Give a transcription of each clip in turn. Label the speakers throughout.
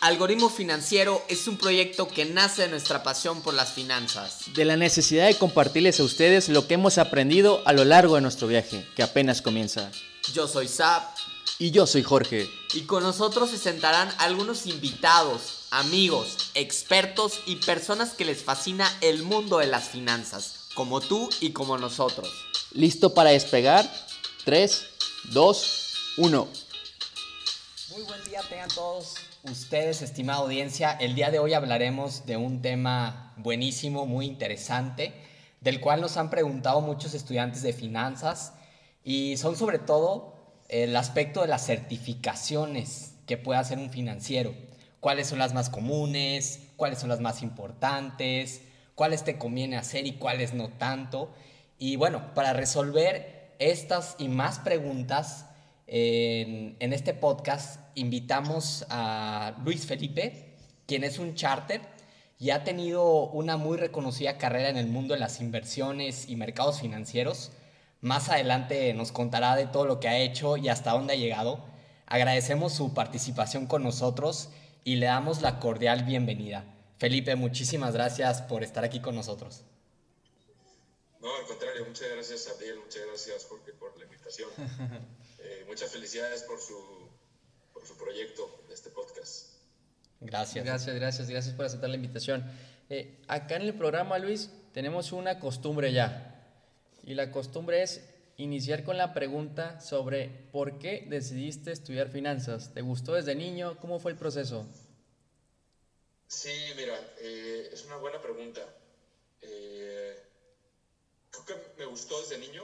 Speaker 1: Algoritmo Financiero es un proyecto que nace de nuestra pasión por las finanzas.
Speaker 2: De la necesidad de compartirles a ustedes lo que hemos aprendido a lo largo de nuestro viaje, que apenas comienza.
Speaker 1: Yo soy Zap.
Speaker 2: Y yo soy Jorge.
Speaker 1: Y con nosotros se sentarán algunos invitados, amigos, expertos y personas que les fascina el mundo de las finanzas, como tú y como nosotros.
Speaker 2: ¿Listo para despegar? 3, 2, 1.
Speaker 1: Muy buen día tengan todos ustedes, estimada audiencia. El día de hoy hablaremos de un tema buenísimo, muy interesante, del cual nos han preguntado muchos estudiantes de finanzas y son sobre todo el aspecto de las certificaciones que puede hacer un financiero. ¿Cuáles son las más comunes? ¿Cuáles son las más importantes? ¿Cuáles te conviene hacer y cuáles no tanto? Y bueno, para resolver estas y más preguntas, en, en, este podcast invitamos a Luis Felipe, quien es un charter y ha tenido una muy reconocida carrera en el mundo de las inversiones y mercados financieros. Más adelante nos contará de todo lo que ha hecho y hasta dónde ha llegado. Agradecemos su participación con nosotros y le damos la cordial bienvenida. Felipe, muchísimas gracias por estar aquí con nosotros.
Speaker 3: No, al contrario, muchas gracias Abdiel, muchas gracias Jorge por la invitación. Eh, muchas felicidades por su, por su proyecto de este podcast.
Speaker 2: Gracias. Gracias, gracias, gracias por aceptar la invitación. Eh, acá en el programa, Luis, tenemos una costumbre ya. Y la costumbre es iniciar con la pregunta sobre por qué decidiste estudiar finanzas. ¿Te gustó desde niño? ¿Cómo fue el proceso?
Speaker 3: Sí, mira, eh, es una buena pregunta. Eh, creo que me gustó desde niño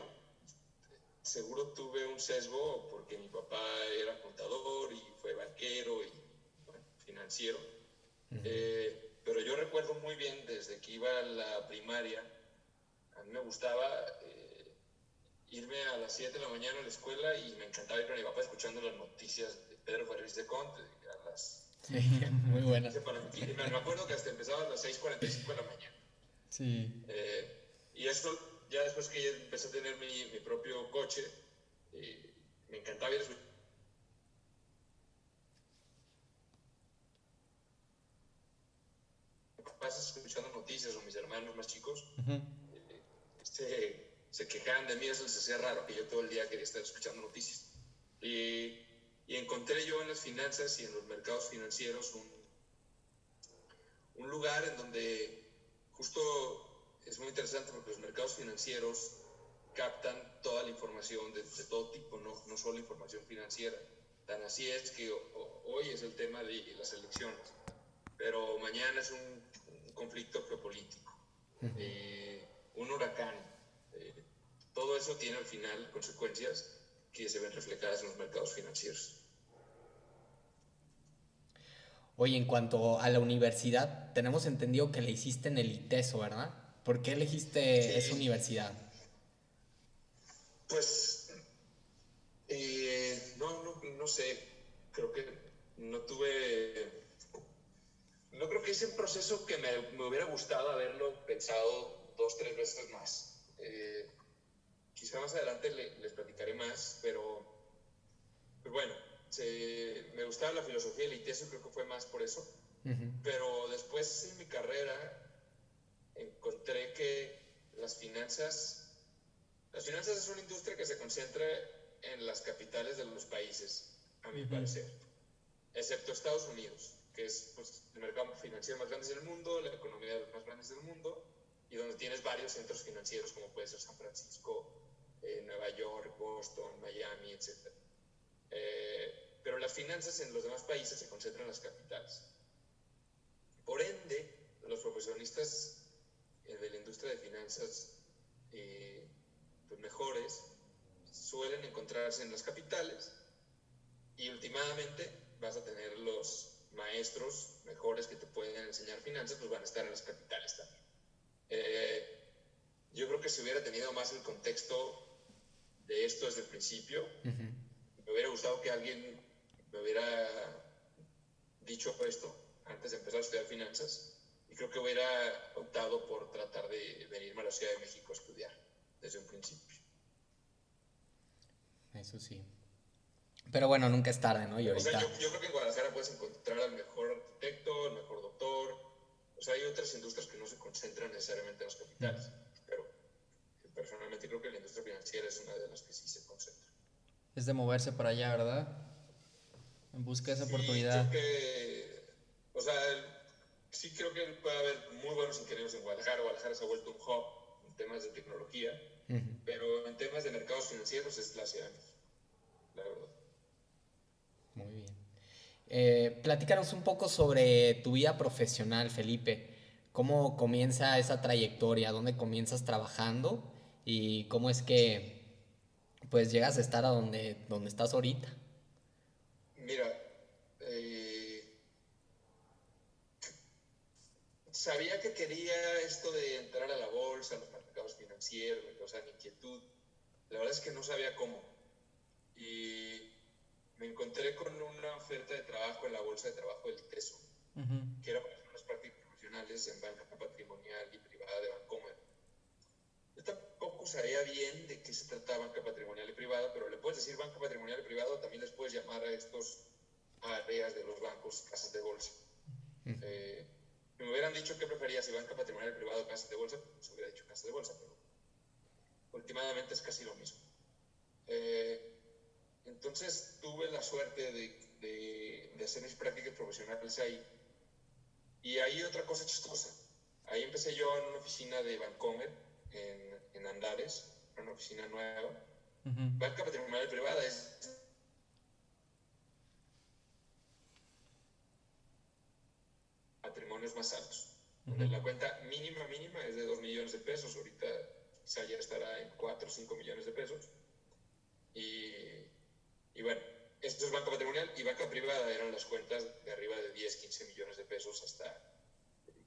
Speaker 3: seguro tuve un sesgo porque mi papá era contador y fue banquero y financiero. Eh, pero yo recuerdo muy bien desde que iba a la primaria, a mí me gustaba eh, irme a las 7 de la mañana a la escuela y me encantaba ir con mi papá escuchando las noticias de Pedro Ferriz de Conte. A las,
Speaker 2: sí, muy buenas.
Speaker 3: Me acuerdo que hasta empezaba a las 6.45 de la mañana.
Speaker 2: Sí.
Speaker 3: Eh, y esto ya después que empecé a tener mi, mi propio coche, eh, me encantaba ir a papás escuchando noticias o mis hermanos más chicos uh se, quejaban de mí, eso les hacía raro que yo todo el día quería estar escuchando noticias. Y, y encontré yo en las finanzas y en los mercados financieros un, un lugar en donde justo es muy interesante porque los mercados financieros captan toda la información de, todo tipo, no, no, solo información financiera. Tan así es que hoy es el tema de las elecciones, pero mañana es un, conflicto geopolítico, eh, un huracán. Eh, todo eso tiene al final consecuencias que se ven reflejadas en los mercados financieros.
Speaker 1: Oye, en cuanto a la universidad, tenemos entendido que le hiciste en el ITESO, ¿verdad? ¿Por qué elegiste esa universidad?
Speaker 3: Pues, eh, no, no, no, sé, creo que no tuve, no creo que hice un proceso que me, me hubiera gustado haberlo pensado dos, tres veces más. Eh, quizá más adelante les platicaré más, pero, pues bueno, me gustaba la filosofía del ITESO, creo que fue más por eso. Pero después en mi carrera encontré que las finanzas, las finanzas es una industria que se concentra en las capitales de los países, a mi parecer, excepto Estados Unidos, que es pues, el mercado financiero más grande del mundo, la economía de los más grandes del mundo, y donde tienes varios centros financieros, como puede ser San Francisco, eh, Nueva York, Boston, Miami, etc. Eh, pero las finanzas en los demás países se concentran en las capitales. Por ende, los profesionistas de la industria de finanzas eh, pues mejores suelen encontrarse en las capitales y últimamente vas a tener los maestros mejores que te pueden enseñar finanzas, pues van a estar en las capitales también. Eh, yo creo que si hubiera tenido más el contexto de esto desde el principio, me hubiera gustado que alguien me hubiera dicho esto antes de empezar a estudiar finanzas creo que hubiera optado por tratar de venirme a la Ciudad de México a estudiar desde un principio.
Speaker 1: Eso sí. Pero bueno, nunca es tarde, ¿no?
Speaker 3: Y ahorita... yo, creo que en Guadalajara puedes encontrar a lo mejor arquitecto, el mejor doctor. O sea, hay otras industrias que no se concentran necesariamente en los capitales, pero personalmente creo que la industria financiera es una de las que sí se concentra.
Speaker 2: Es de moverse para allá, ¿verdad? En busca de esa oportunidad.
Speaker 3: Creo que, o sea, sí creo que puede haber muy buenos ingenieros en Guadalajara. Guadalajara se ha vuelto un hub en temas de tecnología, pero en temas de mercados financieros es la ciudad, la verdad.
Speaker 1: Muy bien. Eh, platícanos un poco sobre tu vida profesional, Felipe. ¿Cómo comienza esa trayectoria? ¿Dónde comienzas trabajando? ¿Y cómo es que pues llegas a estar a donde, donde estás ahorita?
Speaker 3: Mira, eh, sabía que quería esto de entrar a la bolsa, a los mercados financieros, me causaba inquietud. La verdad es que no sabía cómo. Y me encontré con una oferta de trabajo en la bolsa de trabajo del TESO, que era para unas prácticas profesionales en banca patrimonial y privada de Bancomer. Yo tampoco sabía bien de qué se trataba banca patrimonial y privada, pero le puedes decir banca patrimonial y privada, también les puedes llamar a estos áreas de los bancos casas de bolsa. Eh, si me hubieran dicho qué prefería, si banca patrimonial y privada o casas de bolsa, pues hubiera dicho casas de bolsa, pero últimamente es casi lo mismo. Eh, entonces tuve la suerte de, de, hacer mis prácticas profesionales ahí. Y ahí otra cosa chistosa. Ahí empecé yo en una oficina de Vancomer, en, en Andares, una oficina nueva. Banca patrimonial privada es patrimonios más altos. La cuenta mínima, mínima es de 2 millones de pesos. Ahorita quizá ya estará en 4 o 5 millones de pesos. Y y bueno, esto es banca patrimonial y banca privada eran las cuentas de arriba de 10, 15 millones de pesos hasta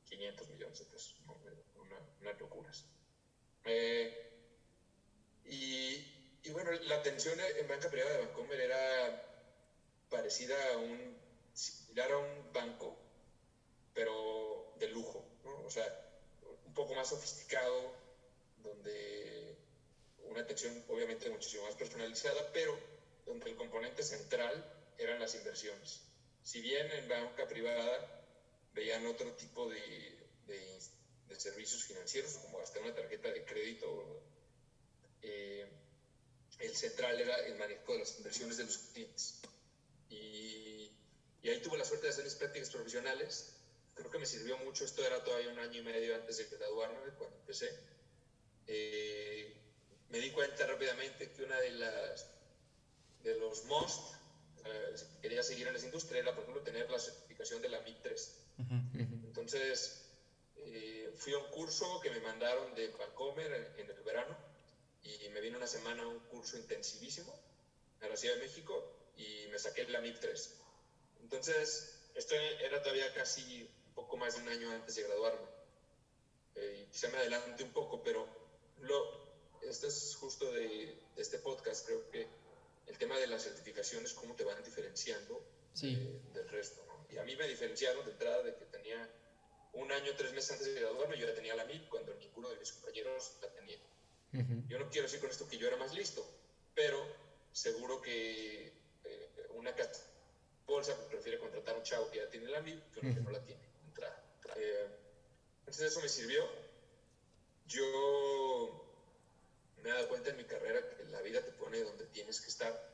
Speaker 3: 500 millones de pesos. Una, unas locuras. Eh, y, y, bueno, la atención en banca privada de Bancomer era parecida a un, similar a un banco, pero de lujo, ¿no? O sea, un poco más sofisticado, donde una atención obviamente muchísimo más personalizada, pero donde el componente central eran las inversiones. Si bien en banca privada veían otro tipo de, de, servicios financieros, como hasta una tarjeta de crédito, eh, el central era el manejo de las inversiones de los clientes. Y, y, ahí tuve la suerte de hacer mis prácticas profesionales. Creo que me sirvió mucho, esto era todavía un año y medio antes de graduarme, cuando empecé. Eh, me di cuenta rápidamente que una de las de los MOST, eh, quería seguir en esa industria, era por ejemplo tener la certificación de la MIP 3. Entonces, eh, fui a un curso que me mandaron de Vancomer en, el verano y me vino una semana un curso intensivísimo en la Ciudad de México y me saqué la MIP 3. Entonces, esto era todavía casi poco más de un año antes de graduarme. Eh, quizá me adelante un poco, pero lo, esto es justo de, de este podcast, creo que el tema de las certificaciones, cómo te van diferenciando eh, del resto. Y a mí me diferenciaron de entrada de que tenía un año, tres meses antes de graduarme, yo ya tenía la MIP cuando ninguno de mis compañeros la tenía. Yo no quiero decir con esto que yo era más listo, pero seguro que eh, una bolsa prefiere contratar a un chavo que ya tiene la MIP que uno que no la tiene. Eh, entonces eso me sirvió. Yo me he dado cuenta en mi carrera que la vida te pone donde tienes que estar.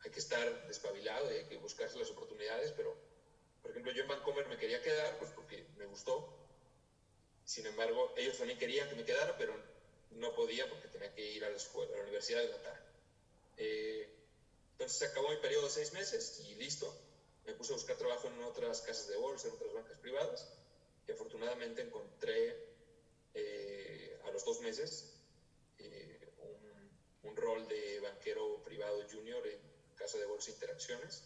Speaker 3: Hay que estar despabilado y hay que buscarse las oportunidades, pero, por ejemplo, yo en Vancomer me quería quedar pues porque me gustó. Sin embargo, ellos también querían que me quedara, pero no podía porque tenía que ir a la, escuela, a la universidad de la Eh, entonces se acabó mi periodo de seis meses y listo. Me puse a buscar trabajo en otras casas de bolsa, en otras bancas privadas, afortunadamente encontré eh, a los dos meses un rol de banquero privado junior en Casa de Bolsa Interacciones.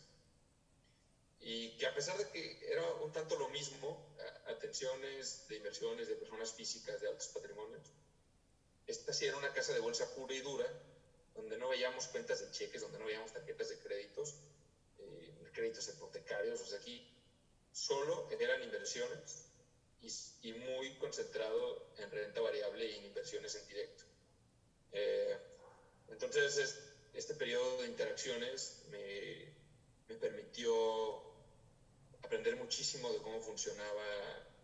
Speaker 3: Y que a pesar de que era un tanto lo mismo, atenciones de inversiones de personas físicas de altos patrimonios, esta sí era una casa de bolsa pura y dura, donde no veíamos cuentas de cheques, donde no veíamos tarjetas de créditos, eh, créditos hipotecarios, o sea, aquí solo eran inversiones y, y, muy concentrado en renta variable y en inversiones en directo. Eh, entonces, este periodo de interacciones me, me permitió aprender muchísimo de cómo funcionaba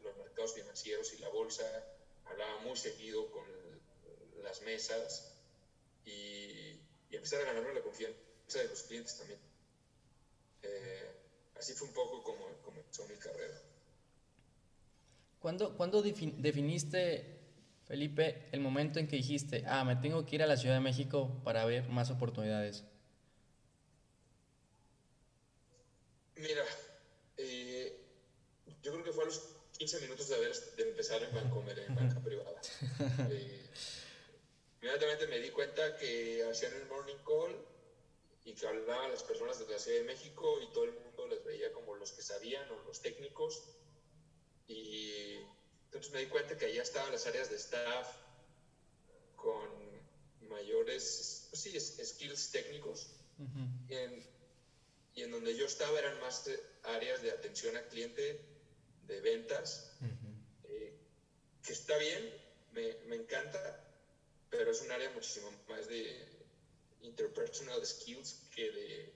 Speaker 3: los mercados financieros y la bolsa, hablaba muy seguido con las mesas y, y empezar a ganarme la confianza de los clientes también. Eh, así fue un poco como comenzó mi carrera.
Speaker 2: ¿Cuándo, ¿cuándo definiste, Felipe, el momento en que dijiste, ah, me tengo que ir a la Ciudad de México para ver más oportunidades?
Speaker 3: Mira, eh, yo creo que fue a los 15 minutos de, haber, de empezar en Bancomer, en banca privada. Eh, inmediatamente me di cuenta que hacían el morning call y que hablaban a las personas de la Ciudad de México y todo el mundo les veía como los que sabían o los técnicos. Y entonces me di cuenta que allá estaban las áreas de staff con mayores, pues sí, skills técnicos. y, en, y, en, donde yo estaba eran más áreas de atención al cliente, de ventas, eh, que está bien, me, me encanta, pero es un área muchísimo más de interpersonal skills que de,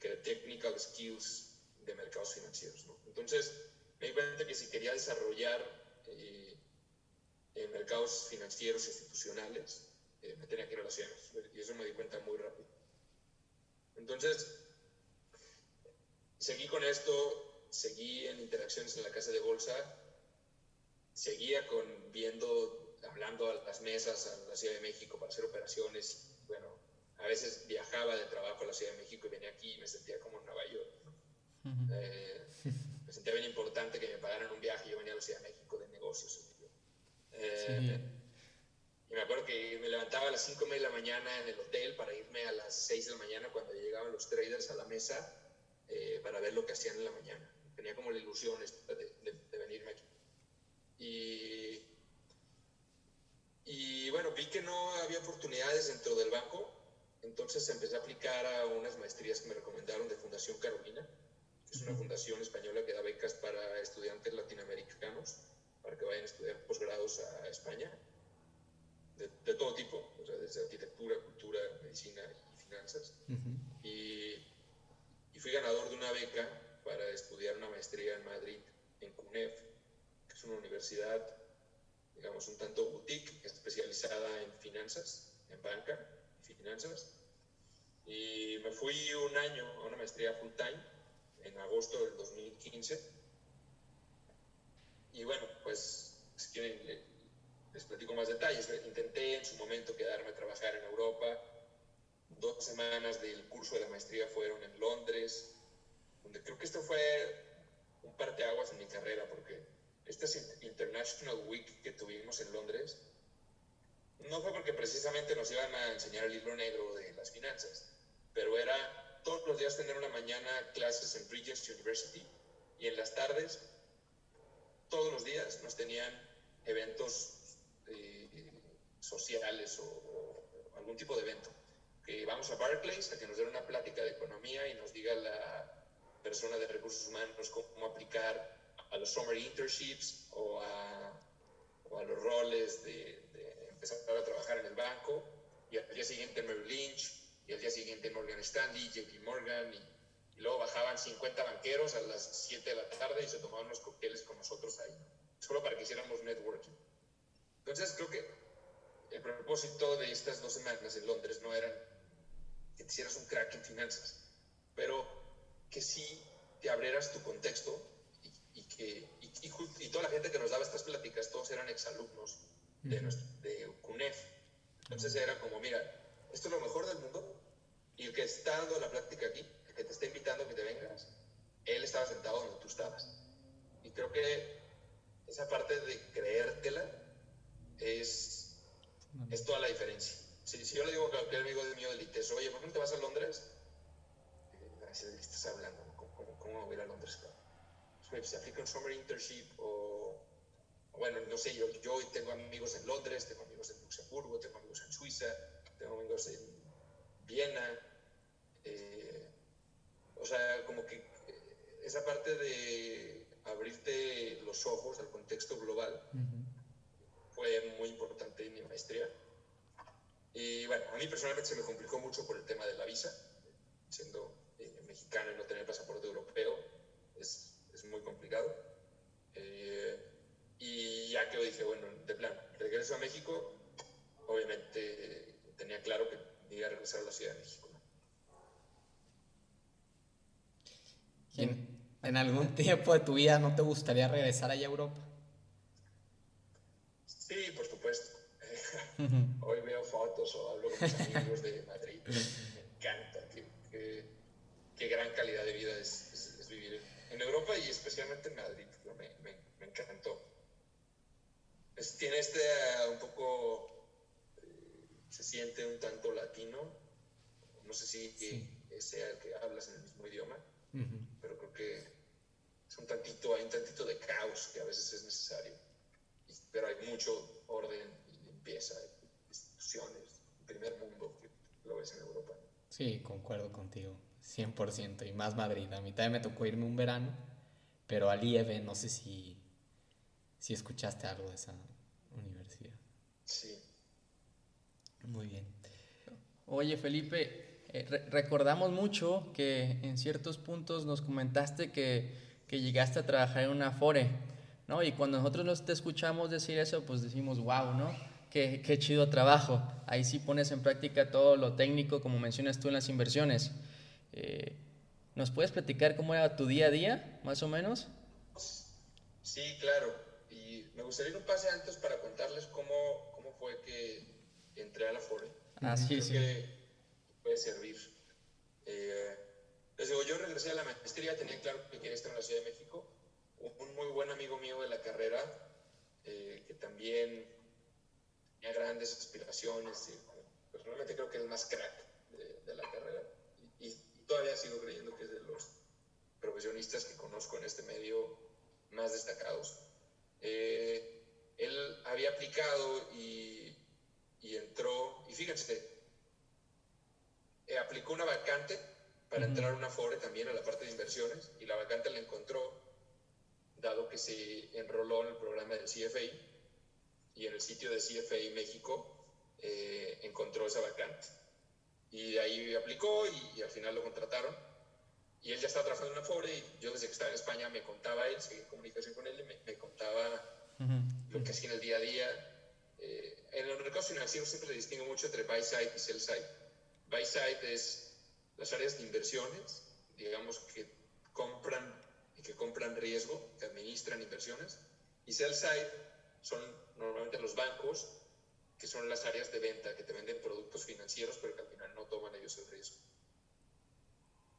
Speaker 3: que de technical skills de mercados financieros. ¿no? Entonces, me di cuenta que si quería desarrollar eh, en mercados financieros institucionales, eh, me tenía que ir a las y eso me di cuenta muy rápido. Entonces, seguí con esto, seguí en interacciones en la casa de bolsa, seguía con viendo, hablando a las mesas a la Ciudad de México para hacer operaciones, bueno, a veces viajaba de trabajo a la Ciudad de México y venía aquí y me sentía como en Nueva York. Eh, me sentía bien importante que me pagaran un viaje. Yo venía a la Ciudad de México de negocios. Eh, y me acuerdo que me levantaba a las 5 de la mañana en el hotel para irme a las 6 de la mañana cuando llegaban los traders a la mesa eh, para ver lo que hacían en la mañana. Tenía como la ilusión de, de venirme aquí. Y, y bueno, vi que no había oportunidades dentro del banco entonces empecé a aplicar a unas maestrías que me recomendaron de Fundación Carolina, es una fundación española que da becas para estudiantes latinoamericanos, para que vayan a estudiar posgrados a España, de, todo tipo, o sea, desde arquitectura, cultura, medicina y finanzas. y, y, fui ganador de una beca para estudiar una maestría en Madrid, en CUNEF, que es una universidad, digamos, un tanto boutique, especializada en finanzas, en banca y finanzas. Y me fui un año a una maestría full time en agosto del 2015. Y bueno, pues si quieren les platico más detalles. Intenté en su momento quedarme a trabajar en Europa. Dos semanas del curso de la maestría fueron en Londres, donde creo que esto fue un parteaguas en mi carrera, porque este International Week que tuvimos en Londres no fue porque precisamente nos iban a enseñar el libro negro de las finanzas, pero era todos los días tener una mañana clases en Regents University y en las tardes, todos los días nos tenían eventos eh, sociales o, algún tipo de evento. Que vamos a Barclays a que nos den una plática de economía y nos diga la persona de recursos humanos cómo aplicar a los summer internships o a, o a los roles de, de empezar a trabajar en el banco y al día siguiente en Merrill Lynch y al día siguiente Morgan Stanley, JP Morgan, y, luego bajaban 50 banqueros a las 7 de la tarde y se tomaban unos cócteles con nosotros ahí, solo para que hiciéramos networking. Entonces creo que el propósito de estas dos semanas en Londres no era que te hicieras un crack en finanzas, pero que sí te abrieras tu contexto y, que y, toda la gente que nos daba estas pláticas, todos eran exalumnos de, de CUNEF. Entonces era como, mira, esto es lo mejor del mundo, y el que está dando la práctica aquí, el que te está invitando a que te vengas, él estaba sentado donde tú estabas. Y creo que esa parte de creértela es, es toda la diferencia. Si, si yo le digo a cualquier amigo de mío del ITES, oye, ¿por qué no te vas a Londres? ¿De qué estás hablando? ¿Cómo, cómo, voy a ir a Londres? Pues se aplica un summer internship o, bueno, no sé, yo, yo tengo amigos en Londres, tengo amigos en Luxemburgo, tengo amigos en Suiza, tengo amigos en Viena, eh, o sea, como que eh, esa parte de abrirte los ojos al contexto global fue muy importante en mi maestría. Y bueno, a mí personalmente se me complicó mucho por el tema de la visa, siendo eh, mexicano y no tener pasaporte europeo, es, es muy complicado. Eh, y ya que dije, bueno, de plan, regreso a México, obviamente tenía claro que a regresar a la Ciudad de México.
Speaker 1: ¿En, ¿En algún tiempo de tu vida no te gustaría regresar allá a Europa?
Speaker 3: Sí, por supuesto. Hoy veo fotos o hablo con mis amigos de Madrid. Me encanta. Qué, qué, gran calidad de vida es, es, vivir en Europa y especialmente en Madrid. Me, me, me encantó. Es, tiene este uh, un poco, siente un tanto latino. No sé si sí. sea el que hablas en el mismo idioma, uh -huh. pero creo que es un tantito, hay un tantito de caos que a veces es necesario. Pero hay mucho orden y limpieza, instituciones, primer mundo que lo ves en Europa.
Speaker 1: Sí, concuerdo contigo, 100%. Y más Madrid. A mí también me tocó irme un verano, pero a Lieve, no sé si, si escuchaste algo de esa universidad.
Speaker 3: Sí.
Speaker 1: Muy bien.
Speaker 2: Oye, Felipe, eh, re recordamos mucho que en ciertos puntos nos comentaste que, que llegaste a trabajar en una Afore, ¿no? Y cuando nosotros nos te escuchamos decir eso, pues decimos, wow, ¿no? Qué, qué, chido trabajo. Ahí sí pones en práctica todo lo técnico, como mencionas tú en las inversiones. Eh, ¿Nos puedes platicar cómo era tu día a día, más o menos?
Speaker 3: Sí, claro. Y me gustaría ir un pase antes para contarles cómo, cómo fue que entré a la FORE.
Speaker 2: Ah, sí,
Speaker 3: Creo
Speaker 2: sí.
Speaker 3: que puede servir. Eh, les digo, yo regresé a la maestría, tenía claro que quería estar en la Ciudad de México. Un muy buen amigo mío de la carrera, eh, que también tenía grandes aspiraciones. Y, personalmente creo que es el más crack de, de la carrera. Y, y, todavía sigo creyendo que es de los profesionistas que conozco en este medio más destacados. Eh, él había aplicado y, y, entró, y fíjense, eh, aplicó una vacante para uh -huh. entrar a una FORE también a la parte de inversiones, y la vacante la encontró dado que se enroló en el programa del CFA y en el sitio de CFA México eh, encontró esa vacante. Y de ahí aplicó y, y, al final lo contrataron. Y él ya estaba trabajando en una FORE y yo desde que estaba en España me contaba él, seguí en comunicación con él y me, me contaba uh -huh. lo que hacía en el día a día. En los mercados financieros siempre se distingue mucho entre buy side y sell side. Buy side es las áreas de inversiones, digamos que compran y que compran riesgo, que administran inversiones, y sell side son normalmente los bancos, que son las áreas de venta, que te venden productos financieros, pero que al final no toman ellos el riesgo.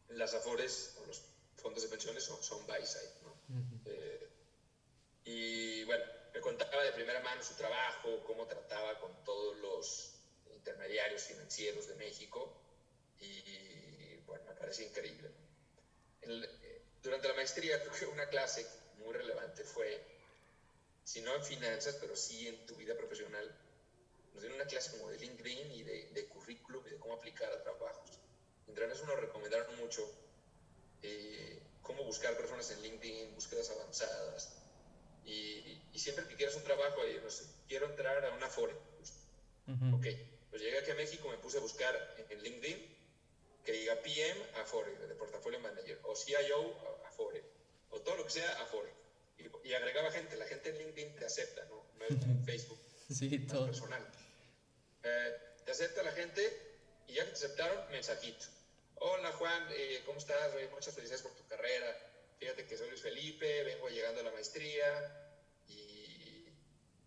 Speaker 3: Las AFORES o los fondos de pensiones son, son buy side, ¿no? Uh -huh. eh, y bueno, me contaba de primera mano su trabajo, cómo trataba con todos los intermediarios financieros de México, y bueno, me parece increíble. El, durante la maestría creo una clase muy relevante fue, si no en finanzas, pero sí en tu vida profesional, nos dieron una clase como de LinkedIn y de, de currículum y de cómo aplicar a trabajos. Entre eso nos recomendaron mucho eh, cómo buscar personas en LinkedIn, búsquedas avanzadas. Y, y, siempre que quieras un trabajo, eh, no sé, quiero entrar a una FORE. Uh -huh. Ok, pues llegué aquí a México, me puse a buscar en, LinkedIn que diga PM a Afore, de Portafolio Manager, o CIO a Afore, o todo lo que sea Afore. Y, y agregaba gente, la gente en LinkedIn te acepta, ¿no? No es como en Facebook,
Speaker 2: sí, todo.
Speaker 3: personal. Eh, te acepta la gente y ya que te aceptaron, mensajito. Hola Juan, eh, ¿cómo estás? Muchas felicidades por tu carrera. Fíjate que soy Luis Felipe, vengo llegando a la maestría y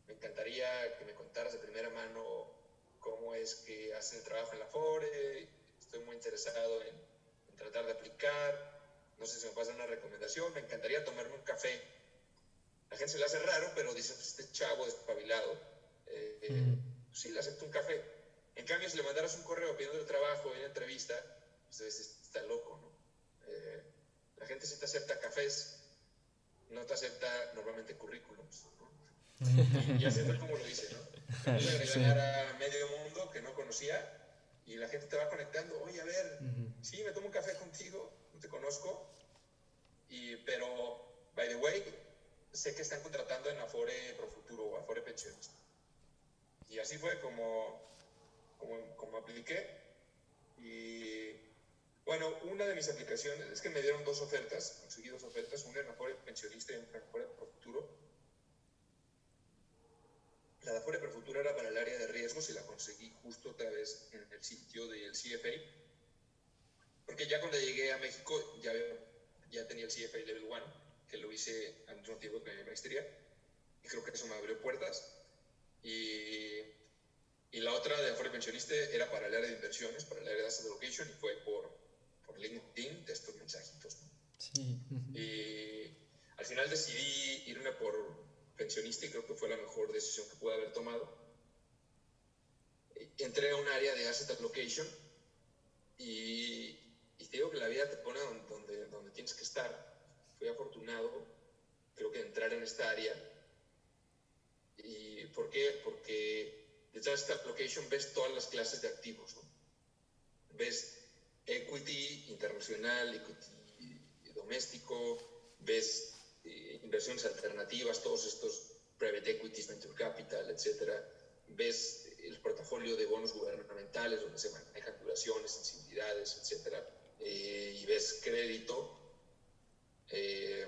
Speaker 3: me encantaría que me contaras de primera mano cómo es que hacen el trabajo en la Afore estoy muy interesado en, en, tratar de aplicar, no sé si me pasa una recomendación, me encantaría tomarme un café. La gente se le hace raro, pero dice, pues este chavo despabilado, eh, mm. sí, le acepto un café. En cambio, si le mandaras un correo pidiendo el trabajo en una entrevista, pues está loco, ¿no? La gente sí te acepta cafés, no te acepta normalmente currículums, ¿no? y, y así es como lo dice, ¿no? Me puse regalar a medio mundo que no conocía y la gente te va conectando, oye, a ver, uh -huh. sí, me tomo un café contigo, no te conozco, y, pero, by the way, sé que están contratando en Afore Pro Futuro o Afore Pensiones. Y así fue como, como, como apliqué. Y bueno, una de mis aplicaciones es que me dieron dos ofertas, conseguí dos ofertas, una en Afore Pensionista y una en Afore Pro Futuro. no era para el área de riesgos y la conseguí justo otra vez en el sitio del CFA. Porque ya cuando llegué a México ya, ya tenía el CFA Level 1, que lo hice al mismo tiempo que mi maestría. Y creo que eso me abrió puertas. Y, y la otra de Afore Pensionista era para el área de inversiones, para el área de asset allocation, y fue por, por LinkedIn de estos mensajitos. Sí. Y al final decidí irme por pensionista y creo que fue la mejor decisión que pude haber tomado. Entré a un área de asset allocation y, y te digo que la vida te pone donde, donde tienes que estar. Fui afortunado, creo que entrar en esta área. ¿Y por qué? Porque detrás de esta allocation ves todas las clases de activos. ¿no? Ves equity internacional, equity doméstico, ves eh, inversiones alternativas, todos estos private equities, venture capital, etcétera. Ves el portafolio de bonos gubernamentales donde se manejan duraciones, sensibilidades, etcétera. Eh, y ves crédito. Eh,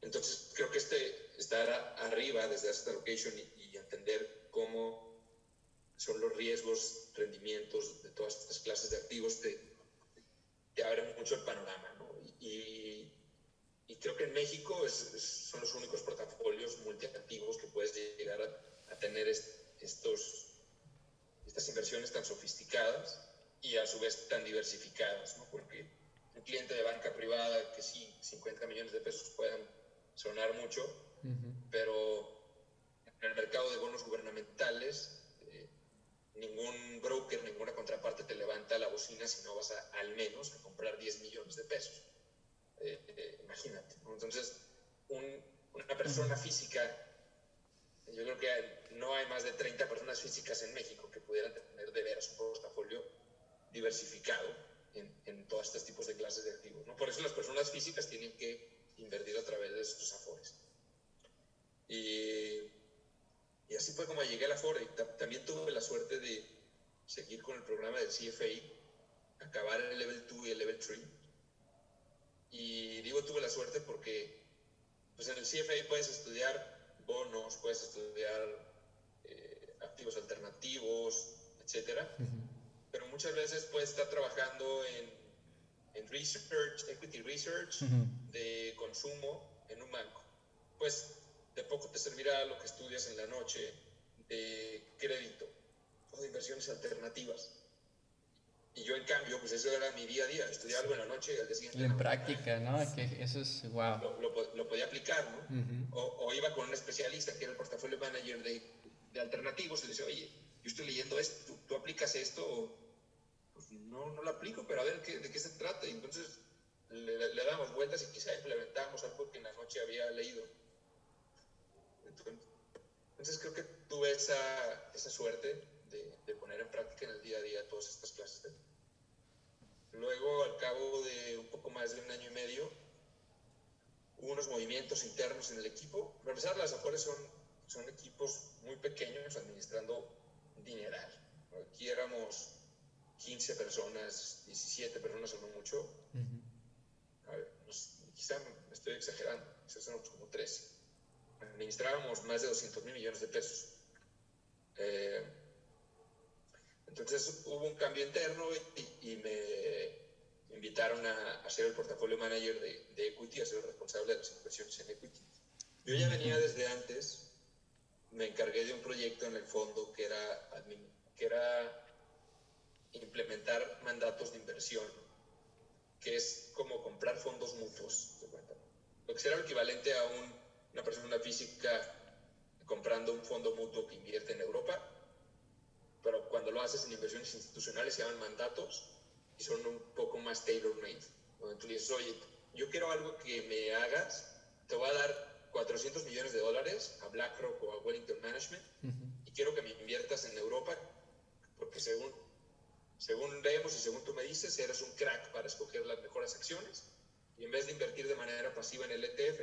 Speaker 3: entonces, creo que este estar arriba desde esta location y, y, entender cómo son los riesgos, rendimientos de todas estas clases de activos te abre mucho el panorama. ¿no? Y, y creo que en México es, son los únicos portafolios multiactivos que puedes llegar tener estos, estas inversiones tan sofisticadas y a su vez tan diversificadas, ¿no? porque un cliente de banca privada que sí, 50 millones de pesos puedan sonar mucho, pero en el mercado de bonos gubernamentales eh, ningún broker, ninguna contraparte te levanta la bocina si no vas a, al menos a comprar 10 millones de pesos. Eh, eh, imagínate. Entonces, una persona física, yo creo que no hay más de 30 personas físicas en México que pudieran tener de veras un portafolio diversificado en, en todos estos tipos de clases de activos. ¿no? Por eso las personas físicas tienen que invertir a través de estos afores. Y, y así fue como llegué al afore. También tuve la suerte de seguir con el programa del CFA, acabar el level 2 y el level 3 y digo tuve la suerte porque pues en el CFA puedes estudiar bonos, puedes estudiar eh, activos alternativos, etcétera. Pero muchas veces puedes estar trabajando en, en research, equity research, de consumo en un banco. Pues de poco te servirá lo que estudias en la noche de crédito o de inversiones alternativas. Y yo, en cambio, pues eso era mi día a día, estudiar algo en la noche y al día siguiente.
Speaker 2: en práctica, ¿no? Que eso es, wow.
Speaker 3: Lo, lo, podía aplicar, ¿no? o, iba con un especialista que era el portafolio manager de, de alternativos y le decía, oye, yo estoy leyendo esto, ¿tú, aplicas esto? Pues no, no lo aplico, pero a ver ¿qué, de qué se trata. Y entonces le, le, damos vueltas y quizá implementamos algo que en la noche había leído. Entonces, creo que tuve esa, esa suerte de, de, poner en práctica en el día a día todas estas clases. Luego, al cabo de un poco más de un año y medio, hubo unos movimientos internos en el equipo. Para empezar, las Afores son, son equipos muy pequeños administrando dineral. Aquí éramos 15 personas, 17 personas o no mucho. Uh -huh. A ver, quizá me estoy exagerando, quizás somos como 13. Administrábamos más de 200 mil millones de pesos. Eh, entonces hubo un cambio interno y, y me invitaron a, a, ser el portafolio manager de, de, equity, a ser el responsable de las inversiones en equity. Yo ya venía desde antes, me encargué de un proyecto en el fondo que era, que era implementar mandatos de inversión, que es como comprar fondos mutuos, lo que será el equivalente a un, una persona física comprando un fondo mutuo que invierte en Europa pero cuando lo haces en inversiones institucionales se llaman mandatos y son un poco más tailor-made. Donde tú dices, oye, yo quiero algo que me hagas, te voy a dar 400 millones de dólares a BlackRock o a Wellington Management uh -huh. y quiero que me inviertas en Europa porque según, según vemos y según tú me dices, eres un crack para escoger las mejores acciones y en vez de invertir de manera pasiva en el ETF,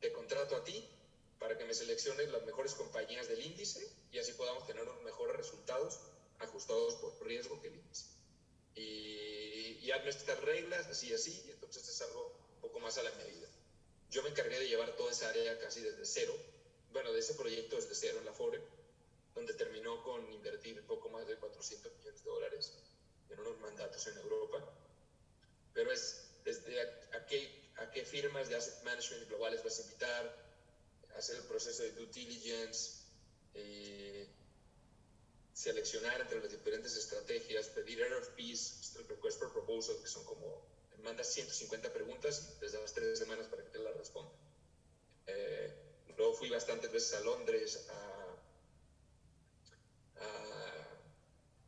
Speaker 3: te contrato a ti para que me seleccionen las mejores compañías del índice y así podamos tener unos mejores resultados ajustados por riesgo que el índice. Y, y estas reglas, así así, y entonces es algo un poco más a la medida. Yo me encargué de llevar toda esa área casi desde cero, bueno, de ese proyecto desde cero en la FORE, donde terminó con invertir poco más de 400 millones de dólares en unos mandatos en Europa. Pero es desde a, qué, a qué firmas de asset management globales vas a invitar, hacer el proceso de due diligence, eh, seleccionar entre las diferentes estrategias, pedir RFPs, request for proposal, que son como, mandas 150 preguntas y les das tres semanas para que te las respondan. Eh, luego fui bastantes veces a Londres a,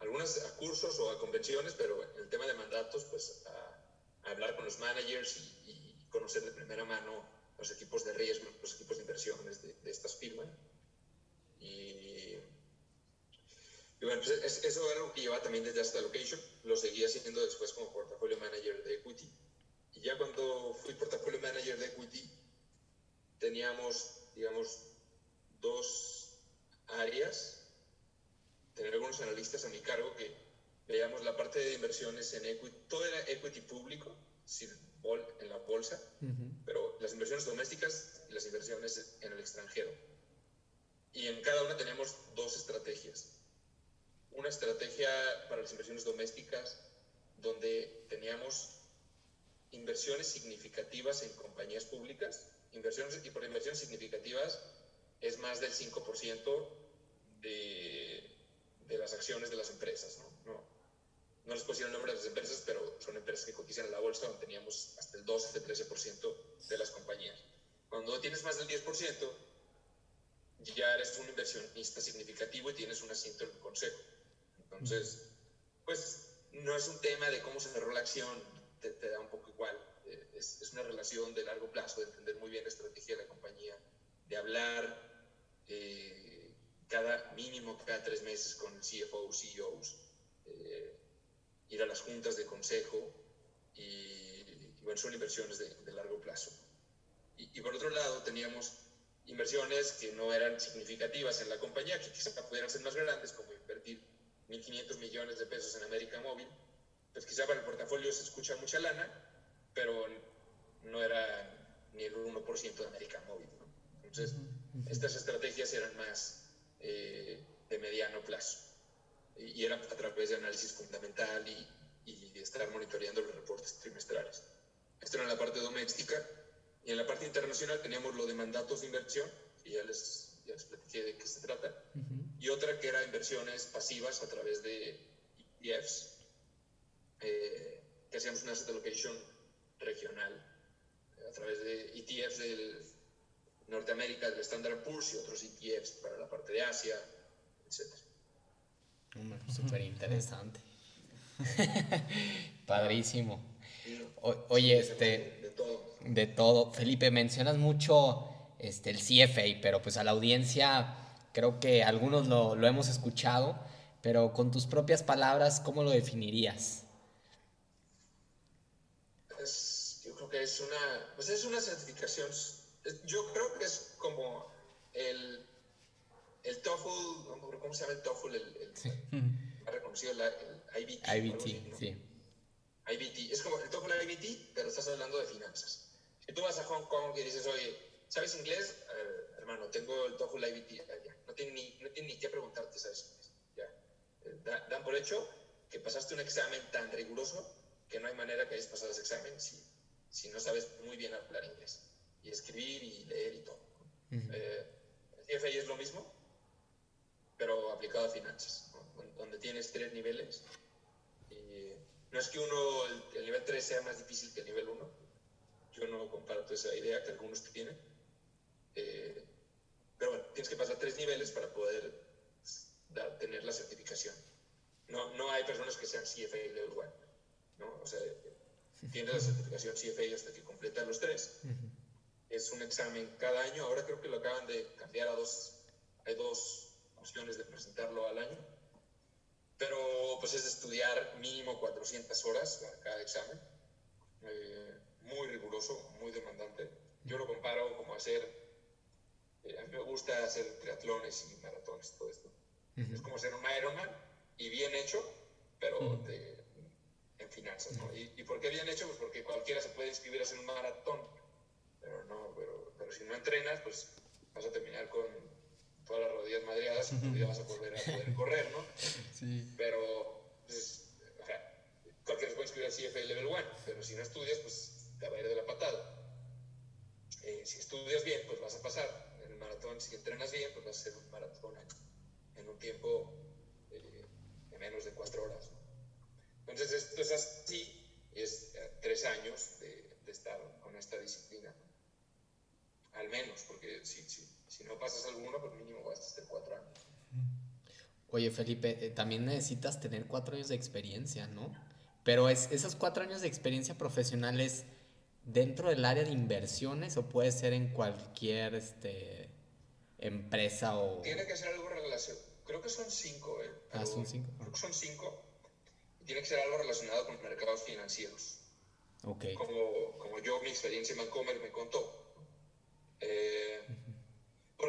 Speaker 3: algunos a cursos o a convenciones, pero en el tema de mandatos, pues a, hablar con los managers y, conocer de primera mano los equipos de riesgo, los equipos de inversiones de, de estas firmas. Y y bueno, pues eso era algo que llevaba también desde hasta Location, lo seguí haciendo después como portafolio manager de Equity. Y ya cuando fui portafolio manager de Equity, teníamos, digamos, dos áreas, tener algunos analistas a mi cargo que veíamos la parte de inversiones en equity, todo era equity público, en la bolsa, pero las inversiones domésticas y las inversiones en el extranjero. Y en cada una teníamos dos estrategias una estrategia para las inversiones domésticas donde teníamos inversiones significativas en compañías públicas, inversiones, y por inversiones significativas es más del 5% de, de, las acciones de las empresas. ¿no? No, les puedo decir el nombre de las empresas, pero son empresas que cotizan en la bolsa donde teníamos hasta el 12-13% de las compañías. Cuando tienes más del 10%, ya eres un inversionista significativo y tienes un asiento en el consejo. Entonces, pues no es un tema de cómo se cerró la acción, te, da un poco igual. Eh, es, es, una relación de largo plazo, de entender muy bien la estrategia de la compañía, de hablar eh, cada mínimo, cada tres meses con el CFO, CEOs, eh, ir a las juntas de consejo y, bueno, son inversiones de, de largo plazo. Y, y, por otro lado, teníamos inversiones que no eran significativas en la compañía, que quizás pudieran ser más grandes, como invertir 1.500 millones de pesos en América Móvil, pues quizá para el portafolio se escucha mucha lana, pero no era ni el 1% de América Móvil. Entonces, estas estrategias eran más eh, de mediano plazo y, eran a través de análisis fundamental y, y estar monitoreando los reportes trimestrales. Esto era en la parte doméstica y en la parte internacional teníamos lo de mandatos de inversión, que ya les ya les platiqué de qué se trata, y otra que era inversiones pasivas a través de ETFs, eh, que hacíamos una asset allocation regional a través de ETFs del Norteamérica, del Standard Poor's y otros ETFs para la parte de Asia, etc.
Speaker 1: Súper interesante. Padrísimo. oye, este... De todo. De todo. Felipe, mencionas mucho este, el CFA, pero pues a la audiencia creo que algunos lo, lo hemos escuchado, pero con tus propias palabras, ¿cómo lo definirías?
Speaker 3: yo creo que es una, pues es una certificación, yo creo que es como el, el TOEFL, ¿cómo se llama el TOEFL? El, el, sí. reconocido el IBT.
Speaker 1: IBT, sí.
Speaker 3: IBT, es como el TOEFL IBT, pero estás hablando de finanzas. Si tú vas a Hong Kong y dices, oye, ¿sabes inglés? hermano, tengo el TOEFL IBT, ya. No tiene ni, no tiene ni que preguntarte, ¿sabes inglés? Ya. Eh, dan por hecho que pasaste un examen tan riguroso que no hay manera que hayas pasado ese examen si, si no sabes muy bien hablar inglés. Y escribir y leer y todo. Eh, el CFA es lo mismo, pero aplicado a finanzas, donde tienes tres niveles. Y no es que uno, el, el nivel 3 sea más difícil que el nivel 1. Yo no comparto esa idea que algunos tienen eh, pero bueno, tienes que pasar tres niveles para poder tener la certificación. No, no hay personas que sean CFA Level 1, ¿no? O sea, tienes la certificación CFA hasta que completan los tres. Es un examen cada año. Ahora creo que lo acaban de cambiar a dos. Hay dos opciones de presentarlo al año. Pero pues es de estudiar mínimo 400 horas para cada examen. Eh, muy riguroso, muy demandante. Yo lo comparo como hacer eh, a mí me gusta hacer triatlones y maratones, todo esto. Es como ser un Ironman y bien hecho, pero en finanzas, ¿no? ¿Y, por qué bien hecho? Pues porque cualquiera se puede inscribir a hacer un maratón, pero no, pero, pero si no entrenas, pues vas a terminar con todas las rodillas madreadas, y ya vas a volver a poder correr, ¿no?
Speaker 2: Sí.
Speaker 3: Pero, pues, o sea, cualquiera puede inscribir al CFA Level 1, pero si no estudias, pues te va a ir de la patada. Eh, si estudias bien, pues vas a pasar. En el maratón, si entrenas bien, pues vas a hacer un maratón en, un tiempo eh, de menos de cuatro horas. Entonces, esto es así, es eh, tres años de, de, estar con esta disciplina. Al menos, porque si, si, si no pasas alguno, pues mínimo vas a cuatro años.
Speaker 1: Oye, Felipe, también necesitas tener cuatro años de experiencia, ¿no? Pero es, esos cuatro años de experiencia profesional es dentro del área de inversiones o puede ser en cualquier este, empresa o...
Speaker 3: Tiene que ser algo relacionado. Creo que son cinco, ¿eh?
Speaker 1: ah, son cinco.
Speaker 3: Creo que son cinco. tiene que ser algo relacionado con mercados financieros.
Speaker 1: Ok.
Speaker 3: Como, como yo, mi experiencia en Vancomer me contó. Eh,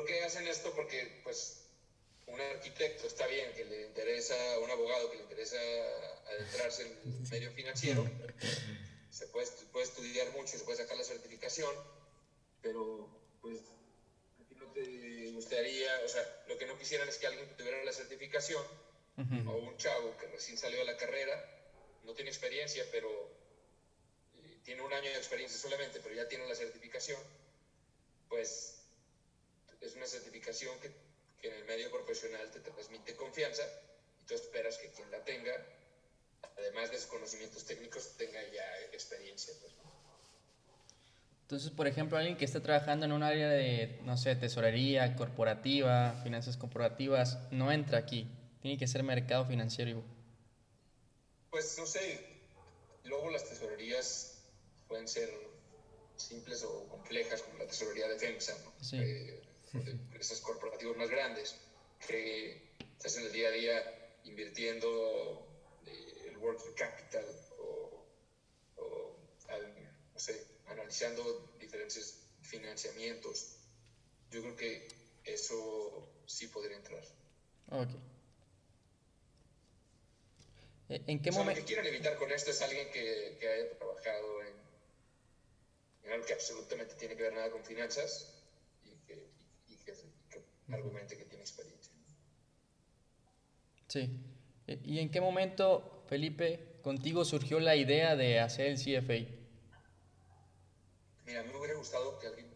Speaker 3: ¿Por qué hacen esto? Porque, pues, un arquitecto está bien que le interesa, un abogado que le interesa adentrarse en el medio financiero se puede, puede estudiar mucho, se puede sacar la certificación, pero pues a ti no te gustaría, o sea, lo que no quisieran es que alguien tuviera la certificación o un chavo que recién salió de la carrera, no tiene experiencia, pero eh, tiene un año de experiencia solamente, pero ya tiene la certificación, pues es una certificación que, que en el medio profesional te transmite confianza y tú esperas que quien la tenga además de sus conocimientos técnicos, tenga ya experiencia. Pues,
Speaker 2: Entonces, por ejemplo, alguien que está trabajando en un área de, no sé, tesorería corporativa, finanzas corporativas, no entra aquí. Tiene que ser mercado financiero.
Speaker 3: Pues no sé, luego las tesorerías pueden ser simples o complejas, como la tesorería de FEMSA, ¿no? eh, de empresas corporativas más grandes, que estás en el día a día invirtiendo working capital o, no sé, analizando diferentes financiamientos, yo creo que eso sí podría entrar.
Speaker 2: Ok. ¿E-, ¿En qué momento?
Speaker 3: Lo que quieren evitar con esto es alguien que, que haya trabajado en, en, algo que absolutamente tiene que ver nada con finanzas que argumente que tiene experiencia.
Speaker 2: Sí. ¿E-, ¿Y en qué momento Felipe, contigo surgió la idea de hacer el CFA.
Speaker 3: Mira, a mí me hubiera gustado que alguien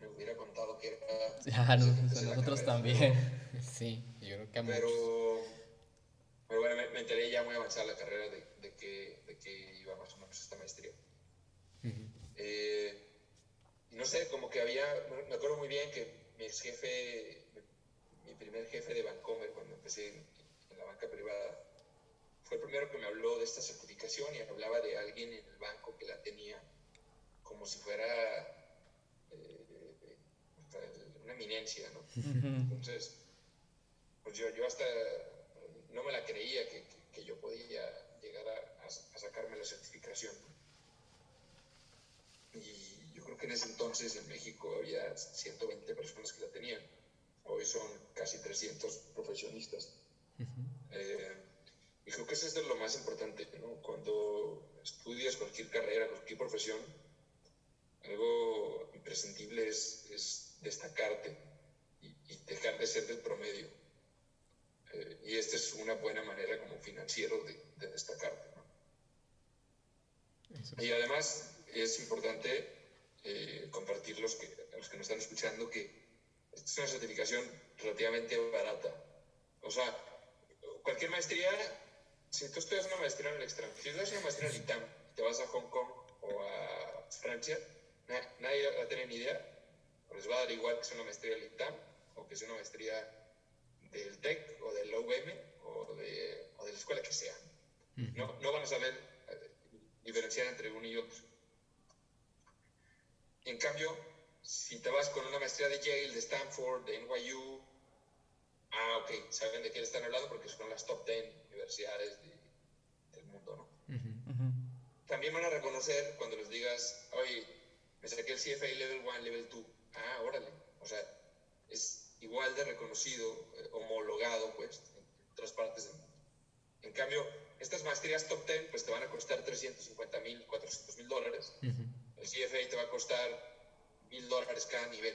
Speaker 3: me hubiera contado que era...
Speaker 2: Ah, nosotros también.
Speaker 1: sí, yo creo que
Speaker 3: pero, pero bueno, me, enteré ya muy avanzada la carrera de, de, que, de que iba más o menos esta maestría. eh, no sé, como que había, me acuerdo muy bien que mi ex jefe, mi primer jefe de Vancomer, cuando empecé en la banca privada, fue el primero que me habló de esta certificación y hablaba de alguien en el banco que la tenía como si fuera eh, una eminencia, ¿no? Entonces, pues yo, yo hasta no me la creía que, que, yo podía llegar a, a, sacarme la certificación. Creo que en ese entonces en México había 120 personas que la tenían. Hoy son casi 300 profesionistas. eh, y creo que eso es de lo más importante, ¿no? Cuando estudias cualquier carrera, cualquier profesión, algo imprescindible es, es destacarte y, y, dejar de ser del promedio. Eh, y esta es una buena manera como financiero de, de destacarte. ¿no? Y además es importante eh, compartir los que, a los que nos están escuchando que esta es una certificación relativamente barata. O sea, cualquier maestría si tú estudias una maestría en el extranjero, si estudias una maestría en el ITAM, te vas a Hong Kong o a Francia, nadie va a tener ni idea, les va a dar igual que sea una maestría del ITAM o que sea una maestría del TEC o del OVM o de, o de la escuela que sea. no, no van a saber eh, diferenciar entre uno y otro. En cambio, si te vas con una maestría de Yale, de Stanford, de NYU, ah, ok, saben de qué están hablando porque son las top 10 universidades de, del mundo, ¿no? También van a reconocer cuando les digas, oye, me saqué el CFA Level 1, Level 2. Ah, órale. O sea, es igual de reconocido, eh, homologado, pues, en otras partes del mundo. En cambio, estas maestrías top 10, pues te van a costar 350 mil, 400 mil dólares. El CFA te va a costar mil dólares cada nivel.